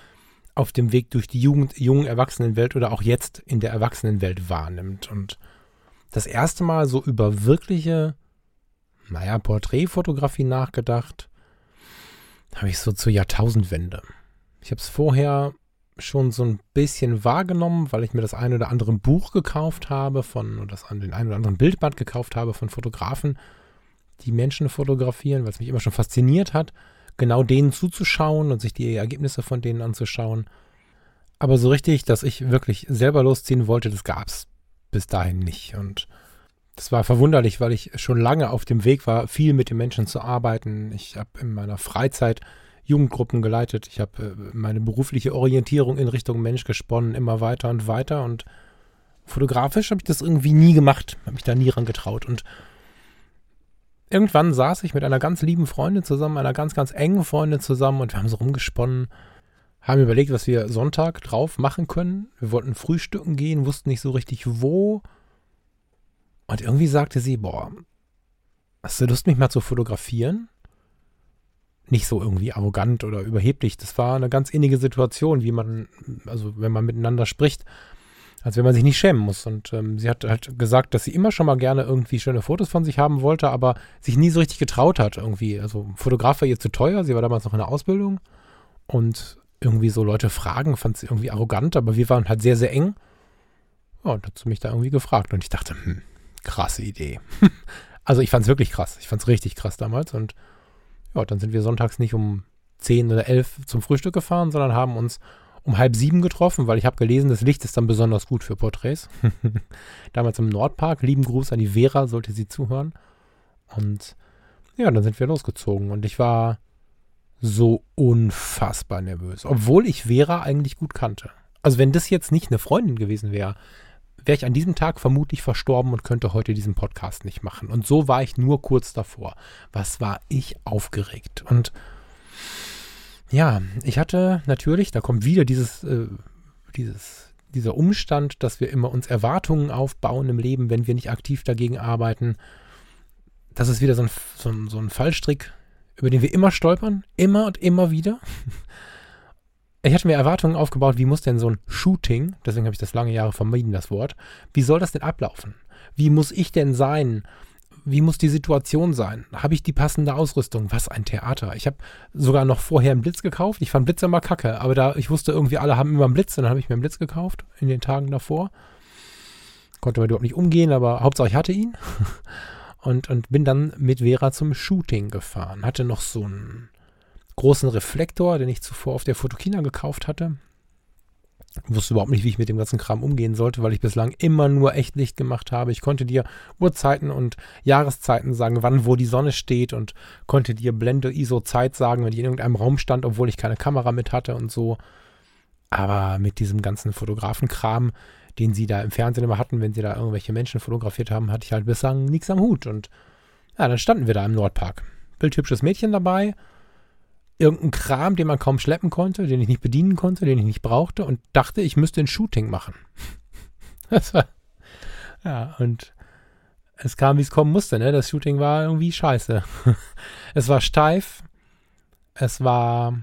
auf dem Weg durch die Jugend, jungen Erwachsenenwelt oder auch jetzt in der Erwachsenenwelt wahrnimmt. Und das erste Mal so über wirkliche, naja, Porträtfotografie nachgedacht, habe ich so zur Jahrtausendwende. Ich habe es vorher schon so ein bisschen wahrgenommen, weil ich mir das ein oder andere Buch gekauft habe von, oder das, den ein oder anderen Bildband gekauft habe von Fotografen, die Menschen fotografieren, weil es mich immer schon fasziniert hat, genau denen zuzuschauen und sich die Ergebnisse von denen anzuschauen. Aber so richtig, dass ich wirklich selber losziehen wollte, das gab es bis dahin nicht. Und das war verwunderlich, weil ich schon lange auf dem Weg war, viel mit den Menschen zu arbeiten. Ich habe in meiner Freizeit Jugendgruppen geleitet. Ich habe äh, meine berufliche Orientierung in Richtung Mensch gesponnen, immer weiter und weiter. Und fotografisch habe ich das irgendwie nie gemacht, habe mich da nie ran getraut. Und irgendwann saß ich mit einer ganz lieben Freundin zusammen, einer ganz, ganz engen Freundin zusammen und wir haben so rumgesponnen, haben überlegt, was wir Sonntag drauf machen können. Wir wollten frühstücken gehen, wussten nicht so richtig wo. Und irgendwie sagte sie, boah, hast du Lust, mich mal zu fotografieren? Nicht so irgendwie arrogant oder überheblich. Das war eine ganz innige Situation, wie man, also wenn man miteinander spricht, als wenn man sich nicht schämen muss. Und ähm, sie hat halt gesagt, dass sie immer schon mal gerne irgendwie schöne Fotos von sich haben wollte, aber sich nie so richtig getraut hat irgendwie. Also Fotograf war ihr zu teuer, sie war damals noch in der Ausbildung und irgendwie so Leute fragen, fand sie irgendwie arrogant, aber wir waren halt sehr, sehr eng. Ja, und hat sie mich da irgendwie gefragt und ich dachte, hm, krasse Idee. also ich fand es wirklich krass. Ich fand es richtig krass damals und ja, dann sind wir sonntags nicht um 10 oder 11 zum Frühstück gefahren, sondern haben uns um halb sieben getroffen, weil ich habe gelesen, das Licht ist dann besonders gut für Porträts. Damals im Nordpark. Lieben Gruß an die Vera, sollte sie zuhören. Und ja, dann sind wir losgezogen und ich war so unfassbar nervös, obwohl ich Vera eigentlich gut kannte. Also wenn das jetzt nicht eine Freundin gewesen wäre, wäre ich an diesem Tag vermutlich verstorben und könnte heute diesen Podcast nicht machen. Und so war ich nur kurz davor. Was war ich aufgeregt? Und ja, ich hatte natürlich, da kommt wieder dieses, äh, dieses, dieser Umstand, dass wir immer uns Erwartungen aufbauen im Leben, wenn wir nicht aktiv dagegen arbeiten. Das ist wieder so ein, so ein, so ein Fallstrick, über den wir immer stolpern, immer und immer wieder. Ich hatte mir Erwartungen aufgebaut, wie muss denn so ein Shooting, deswegen habe ich das lange Jahre vermieden, das Wort, wie soll das denn ablaufen? Wie muss ich denn sein? wie muss die Situation sein? Habe ich die passende Ausrüstung? Was ein Theater. Ich habe sogar noch vorher einen Blitz gekauft. Ich fand Blitz immer kacke, aber da ich wusste irgendwie, alle haben immer einen Blitz, dann habe ich mir einen Blitz gekauft in den Tagen davor. Konnte man überhaupt nicht umgehen, aber Hauptsache ich hatte ihn. Und, und bin dann mit Vera zum Shooting gefahren. Hatte noch so einen großen Reflektor, den ich zuvor auf der Fotokina gekauft hatte wusste überhaupt nicht, wie ich mit dem ganzen Kram umgehen sollte, weil ich bislang immer nur Echtlicht gemacht habe. Ich konnte dir Uhrzeiten und Jahreszeiten sagen, wann wo die Sonne steht und konnte dir Blende ISO Zeit sagen, wenn ich in irgendeinem Raum stand, obwohl ich keine Kamera mit hatte und so. Aber mit diesem ganzen Fotografenkram, den sie da im Fernsehen immer hatten, wenn sie da irgendwelche Menschen fotografiert haben, hatte ich halt bislang nichts am Hut. Und ja, dann standen wir da im Nordpark. Bildhübsches Mädchen dabei, irgendeinen Kram, den man kaum schleppen konnte, den ich nicht bedienen konnte, den ich nicht brauchte und dachte, ich müsste ein Shooting machen. das war, ja, und es kam, wie es kommen musste, ne? Das Shooting war irgendwie scheiße. es war steif, es war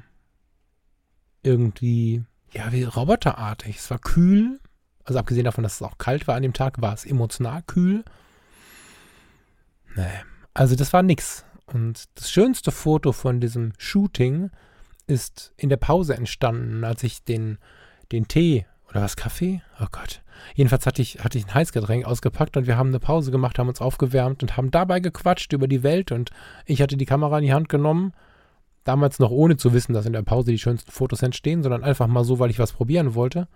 irgendwie, ja, wie roboterartig. Es war kühl, also abgesehen davon, dass es auch kalt war an dem Tag, war es emotional kühl. Nee, also das war nix. Und das schönste Foto von diesem Shooting ist in der Pause entstanden, als ich den, den Tee oder was, Kaffee? Oh Gott. Jedenfalls hatte ich, hatte ich ein Heißgetränk ausgepackt und wir haben eine Pause gemacht, haben uns aufgewärmt und haben dabei gequatscht über die Welt und ich hatte die Kamera in die Hand genommen. Damals noch ohne zu wissen, dass in der Pause die schönsten Fotos entstehen, sondern einfach mal so, weil ich was probieren wollte.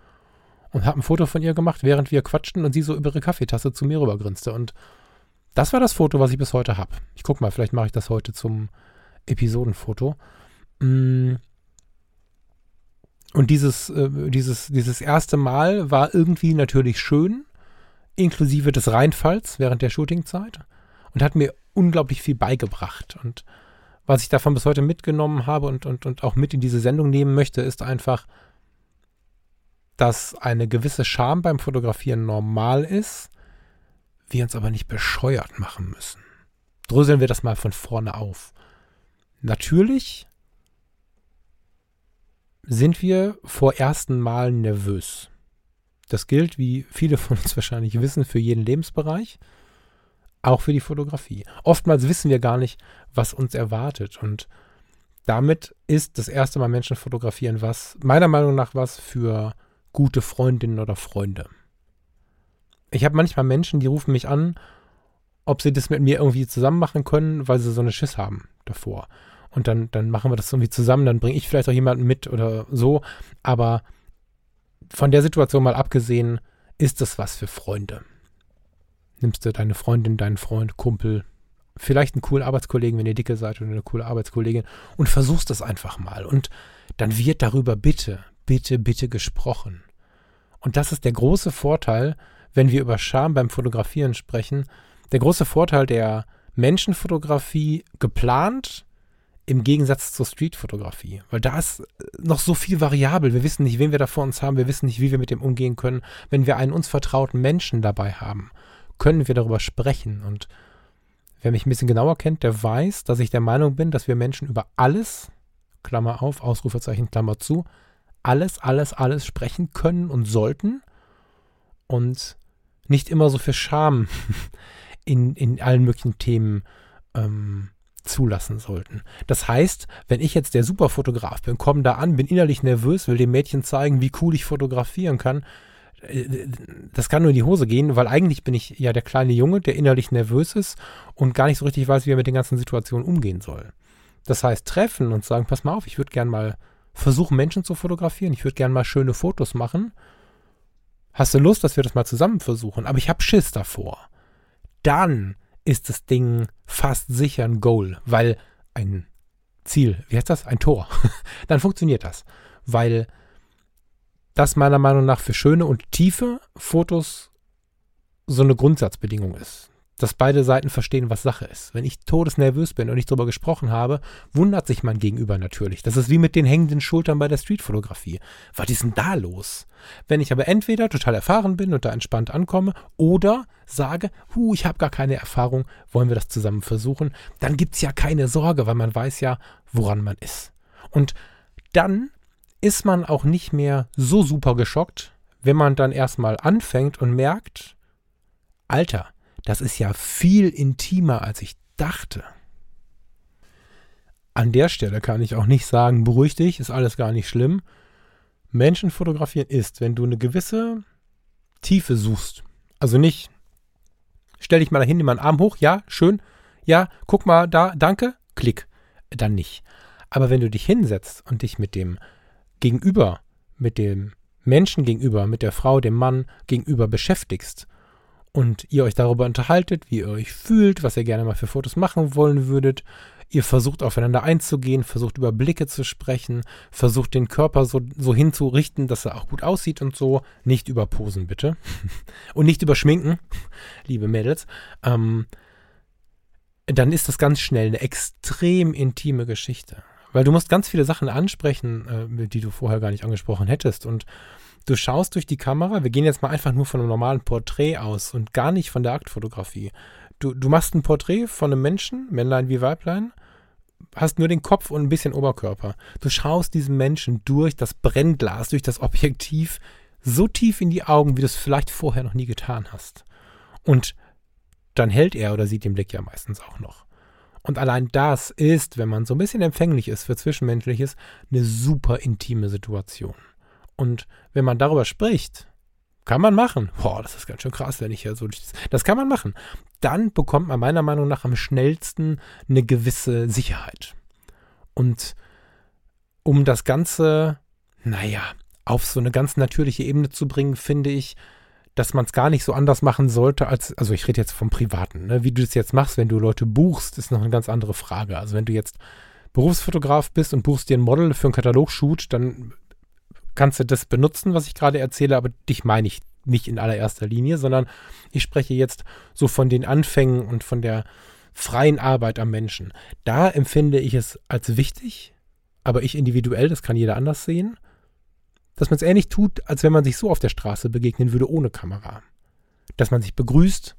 und habe ein Foto von ihr gemacht, während wir quatschten und sie so über ihre Kaffeetasse zu mir rübergrinste. Und das war das Foto, was ich bis heute habe. Ich guck mal, vielleicht mache ich das heute zum Episodenfoto. Mm. Und dieses, äh, dieses, dieses erste Mal war irgendwie natürlich schön, inklusive des Reinfalls während der Shootingzeit und hat mir unglaublich viel beigebracht. Und was ich davon bis heute mitgenommen habe und, und, und auch mit in diese Sendung nehmen möchte, ist einfach, dass eine gewisse Scham beim Fotografieren normal ist, wir uns aber nicht bescheuert machen müssen. Dröseln wir das mal von vorne auf. Natürlich sind wir vor ersten Malen nervös. Das gilt, wie viele von uns wahrscheinlich wissen, für jeden Lebensbereich, auch für die Fotografie. Oftmals wissen wir gar nicht, was uns erwartet und damit ist das erste Mal Menschen fotografieren was, meiner Meinung nach was für gute Freundinnen oder Freunde. Ich habe manchmal Menschen, die rufen mich an, ob sie das mit mir irgendwie zusammen machen können, weil sie so eine Schiss haben davor. Und dann, dann machen wir das irgendwie zusammen, dann bringe ich vielleicht auch jemanden mit oder so. Aber von der Situation mal abgesehen, ist das was für Freunde. Nimmst du deine Freundin, deinen Freund, Kumpel, vielleicht einen coolen Arbeitskollegen, wenn ihr dicke seid oder eine coole Arbeitskollegin und versuchst das einfach mal. Und dann wird darüber bitte, bitte, bitte gesprochen. Und das ist der große Vorteil, wenn wir über Scham beim Fotografieren sprechen. Der große Vorteil der Menschenfotografie geplant im Gegensatz zur Streetfotografie. Weil da ist noch so viel variabel. Wir wissen nicht, wen wir da vor uns haben. Wir wissen nicht, wie wir mit dem umgehen können. Wenn wir einen uns vertrauten Menschen dabei haben, können wir darüber sprechen. Und wer mich ein bisschen genauer kennt, der weiß, dass ich der Meinung bin, dass wir Menschen über alles, Klammer auf, Ausrufezeichen, Klammer zu, alles, alles, alles sprechen können und sollten und nicht immer so viel Scham in, in allen möglichen Themen ähm, zulassen sollten. Das heißt, wenn ich jetzt der Superfotograf bin, komme da an, bin innerlich nervös, will dem Mädchen zeigen, wie cool ich fotografieren kann, äh, das kann nur in die Hose gehen, weil eigentlich bin ich ja der kleine Junge, der innerlich nervös ist und gar nicht so richtig weiß, wie er mit den ganzen Situationen umgehen soll. Das heißt, treffen und sagen, pass mal auf, ich würde gern mal versuchen, Menschen zu fotografieren. Ich würde gerne mal schöne Fotos machen. Hast du Lust, dass wir das mal zusammen versuchen? Aber ich habe Schiss davor. Dann ist das Ding fast sicher ein Goal, weil ein Ziel, wie heißt das? Ein Tor. Dann funktioniert das. Weil das meiner Meinung nach für schöne und tiefe Fotos so eine Grundsatzbedingung ist dass beide Seiten verstehen, was Sache ist. Wenn ich todesnervös bin und ich darüber gesprochen habe, wundert sich mein Gegenüber natürlich. Das ist wie mit den hängenden Schultern bei der Streetfotografie. Was ist denn da los? Wenn ich aber entweder total erfahren bin und da entspannt ankomme oder sage, hu, ich habe gar keine Erfahrung, wollen wir das zusammen versuchen, dann gibt es ja keine Sorge, weil man weiß ja, woran man ist. Und dann ist man auch nicht mehr so super geschockt, wenn man dann erstmal anfängt und merkt, Alter, das ist ja viel intimer, als ich dachte. An der Stelle kann ich auch nicht sagen, beruhig dich, ist alles gar nicht schlimm. Menschen fotografieren ist, wenn du eine gewisse Tiefe suchst. Also nicht, stell dich mal dahin, nimm mal einen Arm hoch, ja, schön, ja, guck mal da, danke, klick. Dann nicht. Aber wenn du dich hinsetzt und dich mit dem Gegenüber, mit dem Menschen gegenüber, mit der Frau, dem Mann gegenüber beschäftigst und ihr euch darüber unterhaltet, wie ihr euch fühlt, was ihr gerne mal für Fotos machen wollen würdet. Ihr versucht aufeinander einzugehen, versucht über Blicke zu sprechen, versucht den Körper so, so hinzurichten, dass er auch gut aussieht und so. Nicht über Posen, bitte. und nicht über Schminken, liebe Mädels. Ähm, dann ist das ganz schnell eine extrem intime Geschichte. Weil du musst ganz viele Sachen ansprechen, äh, die du vorher gar nicht angesprochen hättest. Und Du schaust durch die Kamera, wir gehen jetzt mal einfach nur von einem normalen Porträt aus und gar nicht von der Aktfotografie. Du, du machst ein Porträt von einem Menschen, Männlein wie Weiblein, hast nur den Kopf und ein bisschen Oberkörper. Du schaust diesem Menschen durch das Brennglas, durch das Objektiv so tief in die Augen, wie du es vielleicht vorher noch nie getan hast. Und dann hält er oder sieht den Blick ja meistens auch noch. Und allein das ist, wenn man so ein bisschen empfänglich ist für Zwischenmenschliches, eine super intime Situation. Und wenn man darüber spricht, kann man machen. Boah, das ist ganz schön krass, wenn ich hier so. Das kann man machen. Dann bekommt man meiner Meinung nach am schnellsten eine gewisse Sicherheit. Und um das Ganze, naja, auf so eine ganz natürliche Ebene zu bringen, finde ich, dass man es gar nicht so anders machen sollte, als, also ich rede jetzt vom Privaten, ne? wie du das jetzt machst, wenn du Leute buchst, ist noch eine ganz andere Frage. Also wenn du jetzt Berufsfotograf bist und buchst dir ein Model für einen Katalogshoot, dann kannst du das benutzen, was ich gerade erzähle, aber dich meine ich nicht in allererster Linie, sondern ich spreche jetzt so von den Anfängen und von der freien Arbeit am Menschen. Da empfinde ich es als wichtig, aber ich individuell, das kann jeder anders sehen, dass man es ähnlich tut, als wenn man sich so auf der Straße begegnen würde ohne Kamera. Dass man sich begrüßt,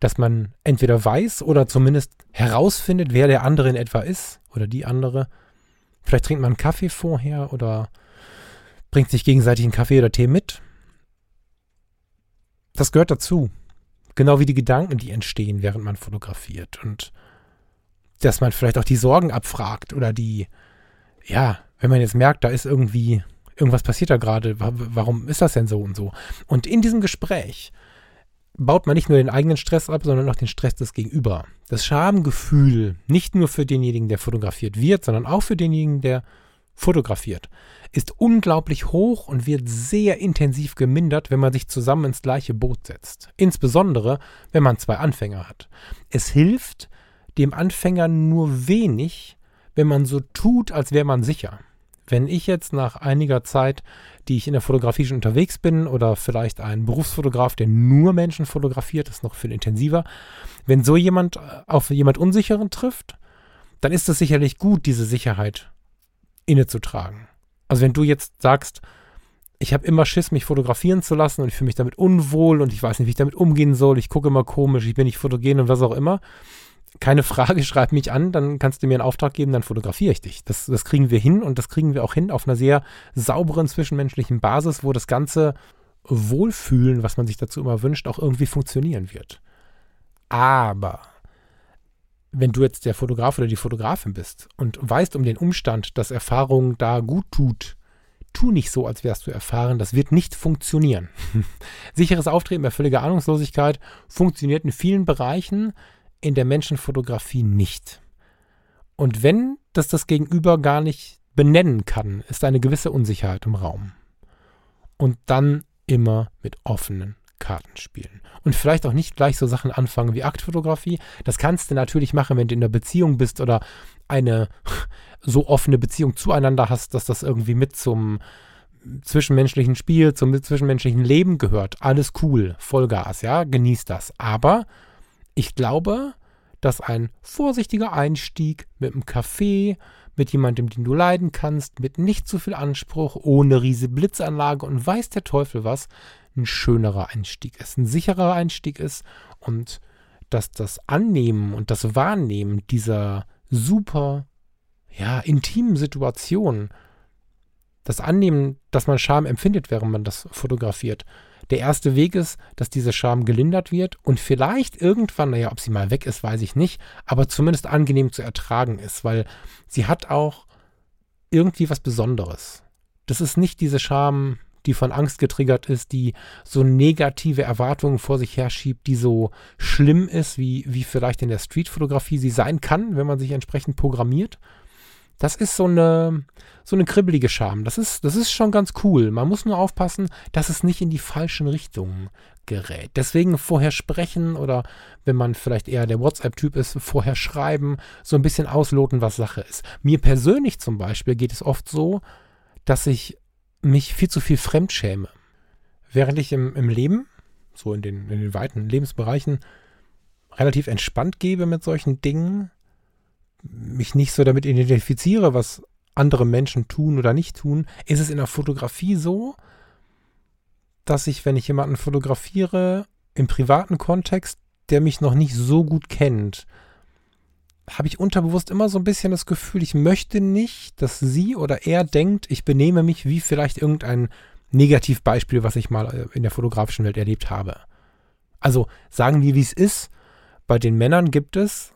dass man entweder weiß oder zumindest herausfindet, wer der andere in etwa ist oder die andere. Vielleicht trinkt man einen Kaffee vorher oder bringt sich gegenseitig einen Kaffee oder Tee mit. Das gehört dazu. Genau wie die Gedanken, die entstehen, während man fotografiert. Und dass man vielleicht auch die Sorgen abfragt oder die, ja, wenn man jetzt merkt, da ist irgendwie irgendwas passiert da gerade, warum ist das denn so und so? Und in diesem Gespräch baut man nicht nur den eigenen Stress ab, sondern auch den Stress des Gegenüber. Das Schamgefühl, nicht nur für denjenigen, der fotografiert wird, sondern auch für denjenigen, der fotografiert, ist unglaublich hoch und wird sehr intensiv gemindert, wenn man sich zusammen ins gleiche Boot setzt. Insbesondere, wenn man zwei Anfänger hat. Es hilft dem Anfänger nur wenig, wenn man so tut, als wäre man sicher. Wenn ich jetzt nach einiger Zeit, die ich in der Fotografie schon unterwegs bin, oder vielleicht ein Berufsfotograf, der nur Menschen fotografiert, ist noch viel intensiver, wenn so jemand äh, auf jemand Unsicheren trifft, dann ist es sicherlich gut, diese Sicherheit innezutragen. Also wenn du jetzt sagst, ich habe immer Schiss, mich fotografieren zu lassen und ich fühle mich damit unwohl und ich weiß nicht, wie ich damit umgehen soll, ich gucke immer komisch, ich bin nicht fotogen und was auch immer, keine Frage, schreib mich an, dann kannst du mir einen Auftrag geben, dann fotografiere ich dich. Das, das kriegen wir hin und das kriegen wir auch hin auf einer sehr sauberen zwischenmenschlichen Basis, wo das ganze Wohlfühlen, was man sich dazu immer wünscht, auch irgendwie funktionieren wird. Aber wenn du jetzt der Fotograf oder die Fotografin bist und weißt um den Umstand, dass Erfahrung da gut tut, tu nicht so, als wärst du erfahren. Das wird nicht funktionieren. Sicheres Auftreten bei völliger Ahnungslosigkeit funktioniert in vielen Bereichen in der Menschenfotografie nicht. Und wenn das das Gegenüber gar nicht benennen kann, ist eine gewisse Unsicherheit im Raum. Und dann immer mit offenen Karten spielen. Und vielleicht auch nicht gleich so Sachen anfangen wie Aktfotografie. Das kannst du natürlich machen, wenn du in einer Beziehung bist oder eine so offene Beziehung zueinander hast, dass das irgendwie mit zum zwischenmenschlichen Spiel, zum zwischenmenschlichen Leben gehört. Alles cool, Vollgas, ja, genieß das. Aber ich glaube, dass ein vorsichtiger Einstieg mit einem Kaffee, mit jemandem, den du leiden kannst, mit nicht zu viel Anspruch, ohne riesige Blitzanlage und weiß der Teufel was, ein schönerer Einstieg ist, ein sicherer Einstieg ist und dass das Annehmen und das Wahrnehmen dieser super, ja, intimen Situation, das Annehmen, dass man Scham empfindet, während man das fotografiert, der erste Weg ist, dass diese Scham gelindert wird und vielleicht irgendwann, naja, ob sie mal weg ist, weiß ich nicht, aber zumindest angenehm zu ertragen ist, weil sie hat auch irgendwie was Besonderes. Das ist nicht diese Scham, die von Angst getriggert ist, die so negative Erwartungen vor sich herschiebt, die so schlimm ist, wie, wie vielleicht in der Streetfotografie sie sein kann, wenn man sich entsprechend programmiert, das ist so eine, so eine kribbelige Scham. Das ist, das ist schon ganz cool. Man muss nur aufpassen, dass es nicht in die falschen Richtungen gerät. Deswegen vorher sprechen oder wenn man vielleicht eher der WhatsApp-Typ ist, vorher schreiben, so ein bisschen ausloten, was Sache ist. Mir persönlich zum Beispiel geht es oft so, dass ich mich viel zu viel fremdschäme. Während ich im, im Leben, so in den, in den weiten Lebensbereichen, relativ entspannt gebe mit solchen Dingen, mich nicht so damit identifiziere, was andere Menschen tun oder nicht tun, ist es in der Fotografie so, dass ich, wenn ich jemanden fotografiere, im privaten Kontext, der mich noch nicht so gut kennt, habe ich unterbewusst immer so ein bisschen das Gefühl, ich möchte nicht, dass sie oder er denkt, ich benehme mich wie vielleicht irgendein Negativbeispiel, was ich mal äh, in der fotografischen Welt erlebt habe. Also sagen wir, wie es ist. Bei den Männern gibt es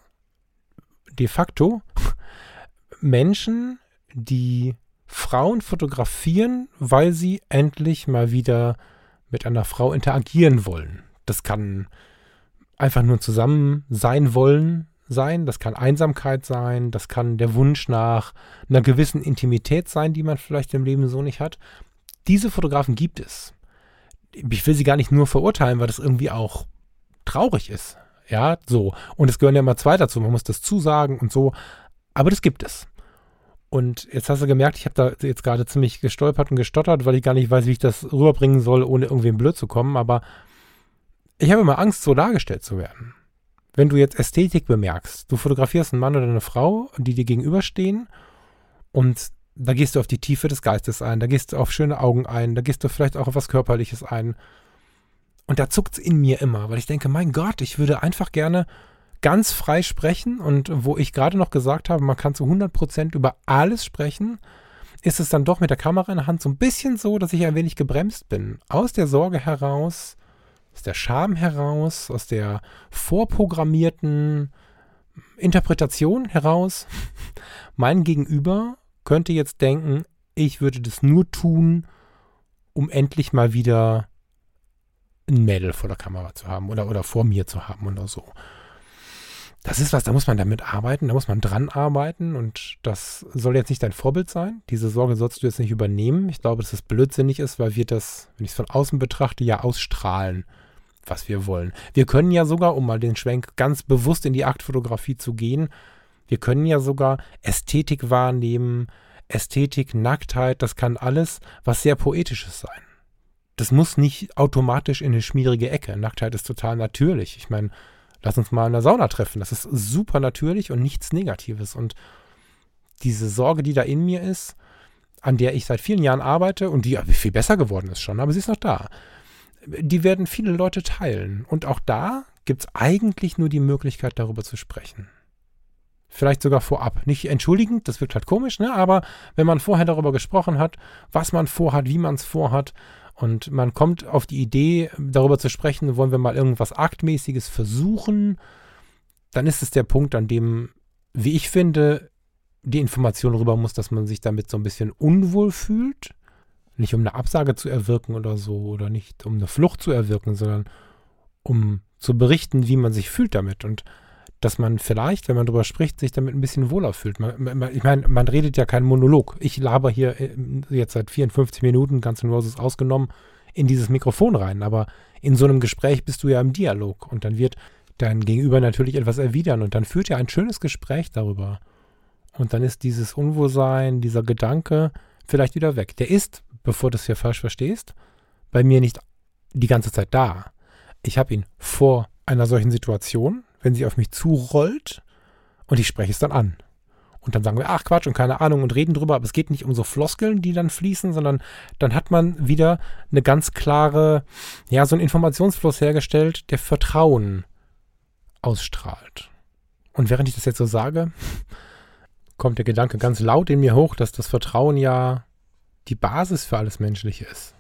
de facto Menschen, die Frauen fotografieren, weil sie endlich mal wieder mit einer Frau interagieren wollen. Das kann einfach nur zusammen sein wollen sein, das kann Einsamkeit sein, das kann der Wunsch nach einer gewissen Intimität sein, die man vielleicht im Leben so nicht hat. diese Fotografen gibt es. Ich will sie gar nicht nur verurteilen, weil das irgendwie auch traurig ist. Ja, so. Und es gehören ja immer zwei dazu. Man muss das zusagen und so. Aber das gibt es. Und jetzt hast du gemerkt, ich habe da jetzt gerade ziemlich gestolpert und gestottert, weil ich gar nicht weiß, wie ich das rüberbringen soll, ohne irgendwie blöd zu kommen. Aber ich habe immer Angst, so dargestellt zu werden. Wenn du jetzt Ästhetik bemerkst, du fotografierst einen Mann oder eine Frau, die dir gegenüberstehen und da gehst du auf die Tiefe des Geistes ein, da gehst du auf schöne Augen ein, da gehst du vielleicht auch auf was Körperliches ein. Und da zuckt es in mir immer, weil ich denke, mein Gott, ich würde einfach gerne ganz frei sprechen und wo ich gerade noch gesagt habe, man kann zu 100% über alles sprechen, ist es dann doch mit der Kamera in der Hand so ein bisschen so, dass ich ein wenig gebremst bin. Aus der Sorge heraus, aus der Scham heraus, aus der vorprogrammierten Interpretation heraus, mein Gegenüber könnte jetzt denken, ich würde das nur tun, um endlich mal wieder ein Mädel vor der Kamera zu haben oder, oder vor mir zu haben oder so. Das ist was, da muss man damit arbeiten, da muss man dran arbeiten und das soll jetzt nicht dein Vorbild sein. Diese Sorge sollst du jetzt nicht übernehmen. Ich glaube, dass es blödsinnig ist, weil wir das, wenn ich es von außen betrachte, ja ausstrahlen, was wir wollen. Wir können ja sogar, um mal den Schwenk ganz bewusst in die Aktfotografie zu gehen, wir können ja sogar Ästhetik wahrnehmen, Ästhetik, Nacktheit, das kann alles was sehr Poetisches sein. Das muss nicht automatisch in eine schmierige Ecke. Nacktheit ist total natürlich. Ich meine, lass uns mal in der Sauna treffen. Das ist super natürlich und nichts Negatives. Und diese Sorge, die da in mir ist, an der ich seit vielen Jahren arbeite und die viel besser geworden ist schon, aber sie ist noch da, die werden viele Leute teilen. Und auch da gibt es eigentlich nur die Möglichkeit, darüber zu sprechen. Vielleicht sogar vorab. Nicht entschuldigend, das wirkt halt komisch, ne? aber wenn man vorher darüber gesprochen hat, was man vorhat, wie man es vorhat, und man kommt auf die Idee, darüber zu sprechen, wollen wir mal irgendwas Aktmäßiges versuchen, dann ist es der Punkt, an dem, wie ich finde, die Information rüber muss, dass man sich damit so ein bisschen unwohl fühlt. Nicht um eine Absage zu erwirken oder so, oder nicht um eine Flucht zu erwirken, sondern um zu berichten, wie man sich fühlt damit. Und dass man vielleicht, wenn man darüber spricht, sich damit ein bisschen wohler fühlt. Man, man, ich meine, man redet ja keinen Monolog. Ich laber hier äh, jetzt seit 54 Minuten, ganz in Roses ausgenommen, in dieses Mikrofon rein. Aber in so einem Gespräch bist du ja im Dialog und dann wird dein Gegenüber natürlich etwas erwidern und dann führt ja ein schönes Gespräch darüber. Und dann ist dieses Unwohlsein, dieser Gedanke vielleicht wieder weg. Der ist, bevor du es hier falsch verstehst, bei mir nicht die ganze Zeit da. Ich habe ihn vor einer solchen Situation, wenn sie auf mich zurollt und ich spreche es dann an. Und dann sagen wir, ach Quatsch und keine Ahnung und reden drüber, aber es geht nicht um so Floskeln, die dann fließen, sondern dann hat man wieder eine ganz klare, ja, so einen Informationsfluss hergestellt, der Vertrauen ausstrahlt. Und während ich das jetzt so sage, kommt der Gedanke ganz laut in mir hoch, dass das Vertrauen ja die Basis für alles Menschliche ist.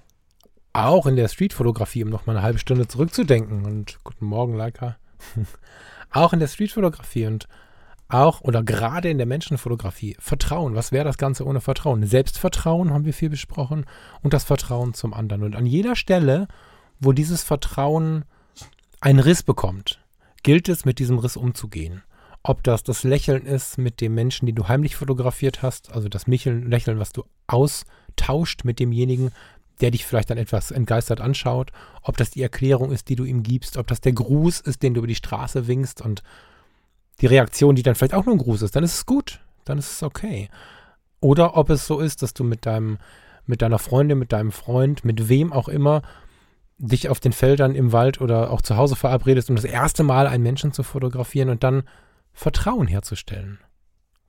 Auch in der Streetfotografie, um noch mal eine halbe Stunde zurückzudenken. Und guten Morgen, Leica. Auch in der Streetfotografie und auch oder gerade in der Menschenfotografie. Vertrauen. Was wäre das Ganze ohne Vertrauen? Selbstvertrauen haben wir viel besprochen und das Vertrauen zum anderen. Und an jeder Stelle, wo dieses Vertrauen einen Riss bekommt, gilt es, mit diesem Riss umzugehen. Ob das das Lächeln ist mit dem Menschen, den du heimlich fotografiert hast, also das Micheln, Lächeln, was du austauscht mit demjenigen, der dich vielleicht dann etwas entgeistert anschaut, ob das die Erklärung ist, die du ihm gibst, ob das der Gruß ist, den du über die Straße winkst und die Reaktion, die dann vielleicht auch nur ein Gruß ist, dann ist es gut, dann ist es okay. Oder ob es so ist, dass du mit deinem, mit deiner Freundin, mit deinem Freund, mit wem auch immer, dich auf den Feldern im Wald oder auch zu Hause verabredest, um das erste Mal einen Menschen zu fotografieren und dann Vertrauen herzustellen.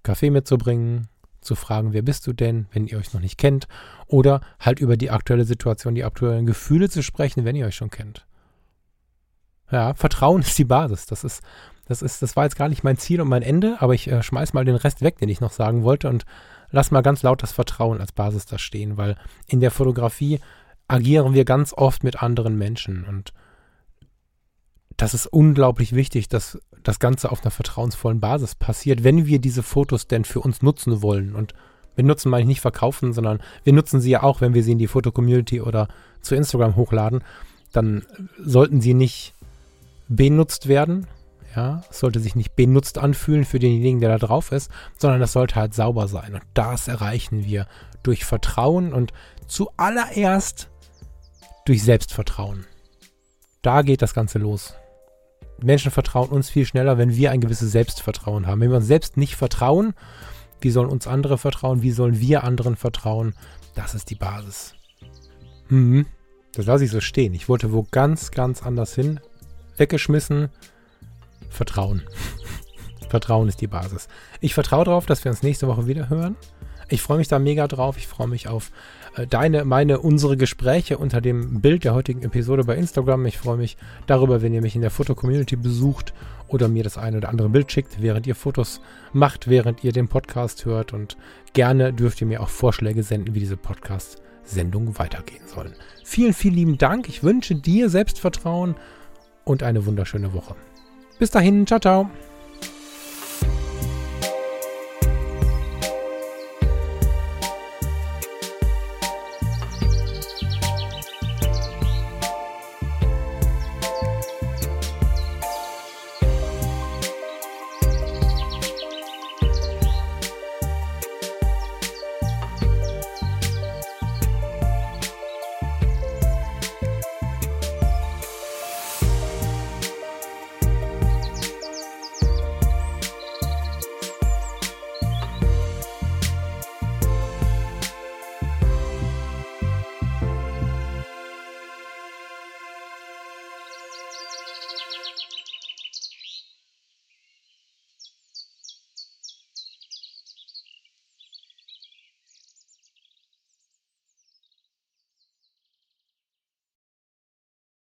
Kaffee mitzubringen, zu fragen, wer bist du denn, wenn ihr euch noch nicht kennt, oder halt über die aktuelle Situation, die aktuellen Gefühle zu sprechen, wenn ihr euch schon kennt. Ja, Vertrauen ist die Basis. Das ist, das ist, das war jetzt gar nicht mein Ziel und mein Ende, aber ich äh, schmeiß mal den Rest weg, den ich noch sagen wollte und lass mal ganz laut das Vertrauen als Basis da stehen, weil in der Fotografie agieren wir ganz oft mit anderen Menschen und das ist unglaublich wichtig, dass das Ganze auf einer vertrauensvollen Basis passiert, wenn wir diese Fotos denn für uns nutzen wollen. Und wir nutzen meine ich nicht verkaufen, sondern wir nutzen sie ja auch, wenn wir sie in die Foto-Community oder zu Instagram hochladen. Dann sollten sie nicht benutzt werden. Ja, es sollte sich nicht benutzt anfühlen für denjenigen, der da drauf ist, sondern das sollte halt sauber sein. Und das erreichen wir durch Vertrauen und zuallererst durch Selbstvertrauen. Da geht das Ganze los. Menschen vertrauen uns viel schneller, wenn wir ein gewisses Selbstvertrauen haben. Wenn wir uns selbst nicht vertrauen, wie sollen uns andere vertrauen? Wie sollen wir anderen vertrauen? Das ist die Basis. Mhm. Das lasse ich so stehen. Ich wollte wo ganz, ganz anders hin. Weggeschmissen. Vertrauen. Vertrauen ist die Basis. Ich vertraue darauf, dass wir uns nächste Woche wieder hören. Ich freue mich da mega drauf. Ich freue mich auf deine, meine, unsere Gespräche unter dem Bild der heutigen Episode bei Instagram. Ich freue mich darüber, wenn ihr mich in der Foto-Community besucht oder mir das eine oder andere Bild schickt, während ihr Fotos macht, während ihr den Podcast hört. Und gerne dürft ihr mir auch Vorschläge senden, wie diese Podcast-Sendung weitergehen soll. Vielen, vielen lieben Dank. Ich wünsche dir Selbstvertrauen und eine wunderschöne Woche. Bis dahin, ciao, ciao.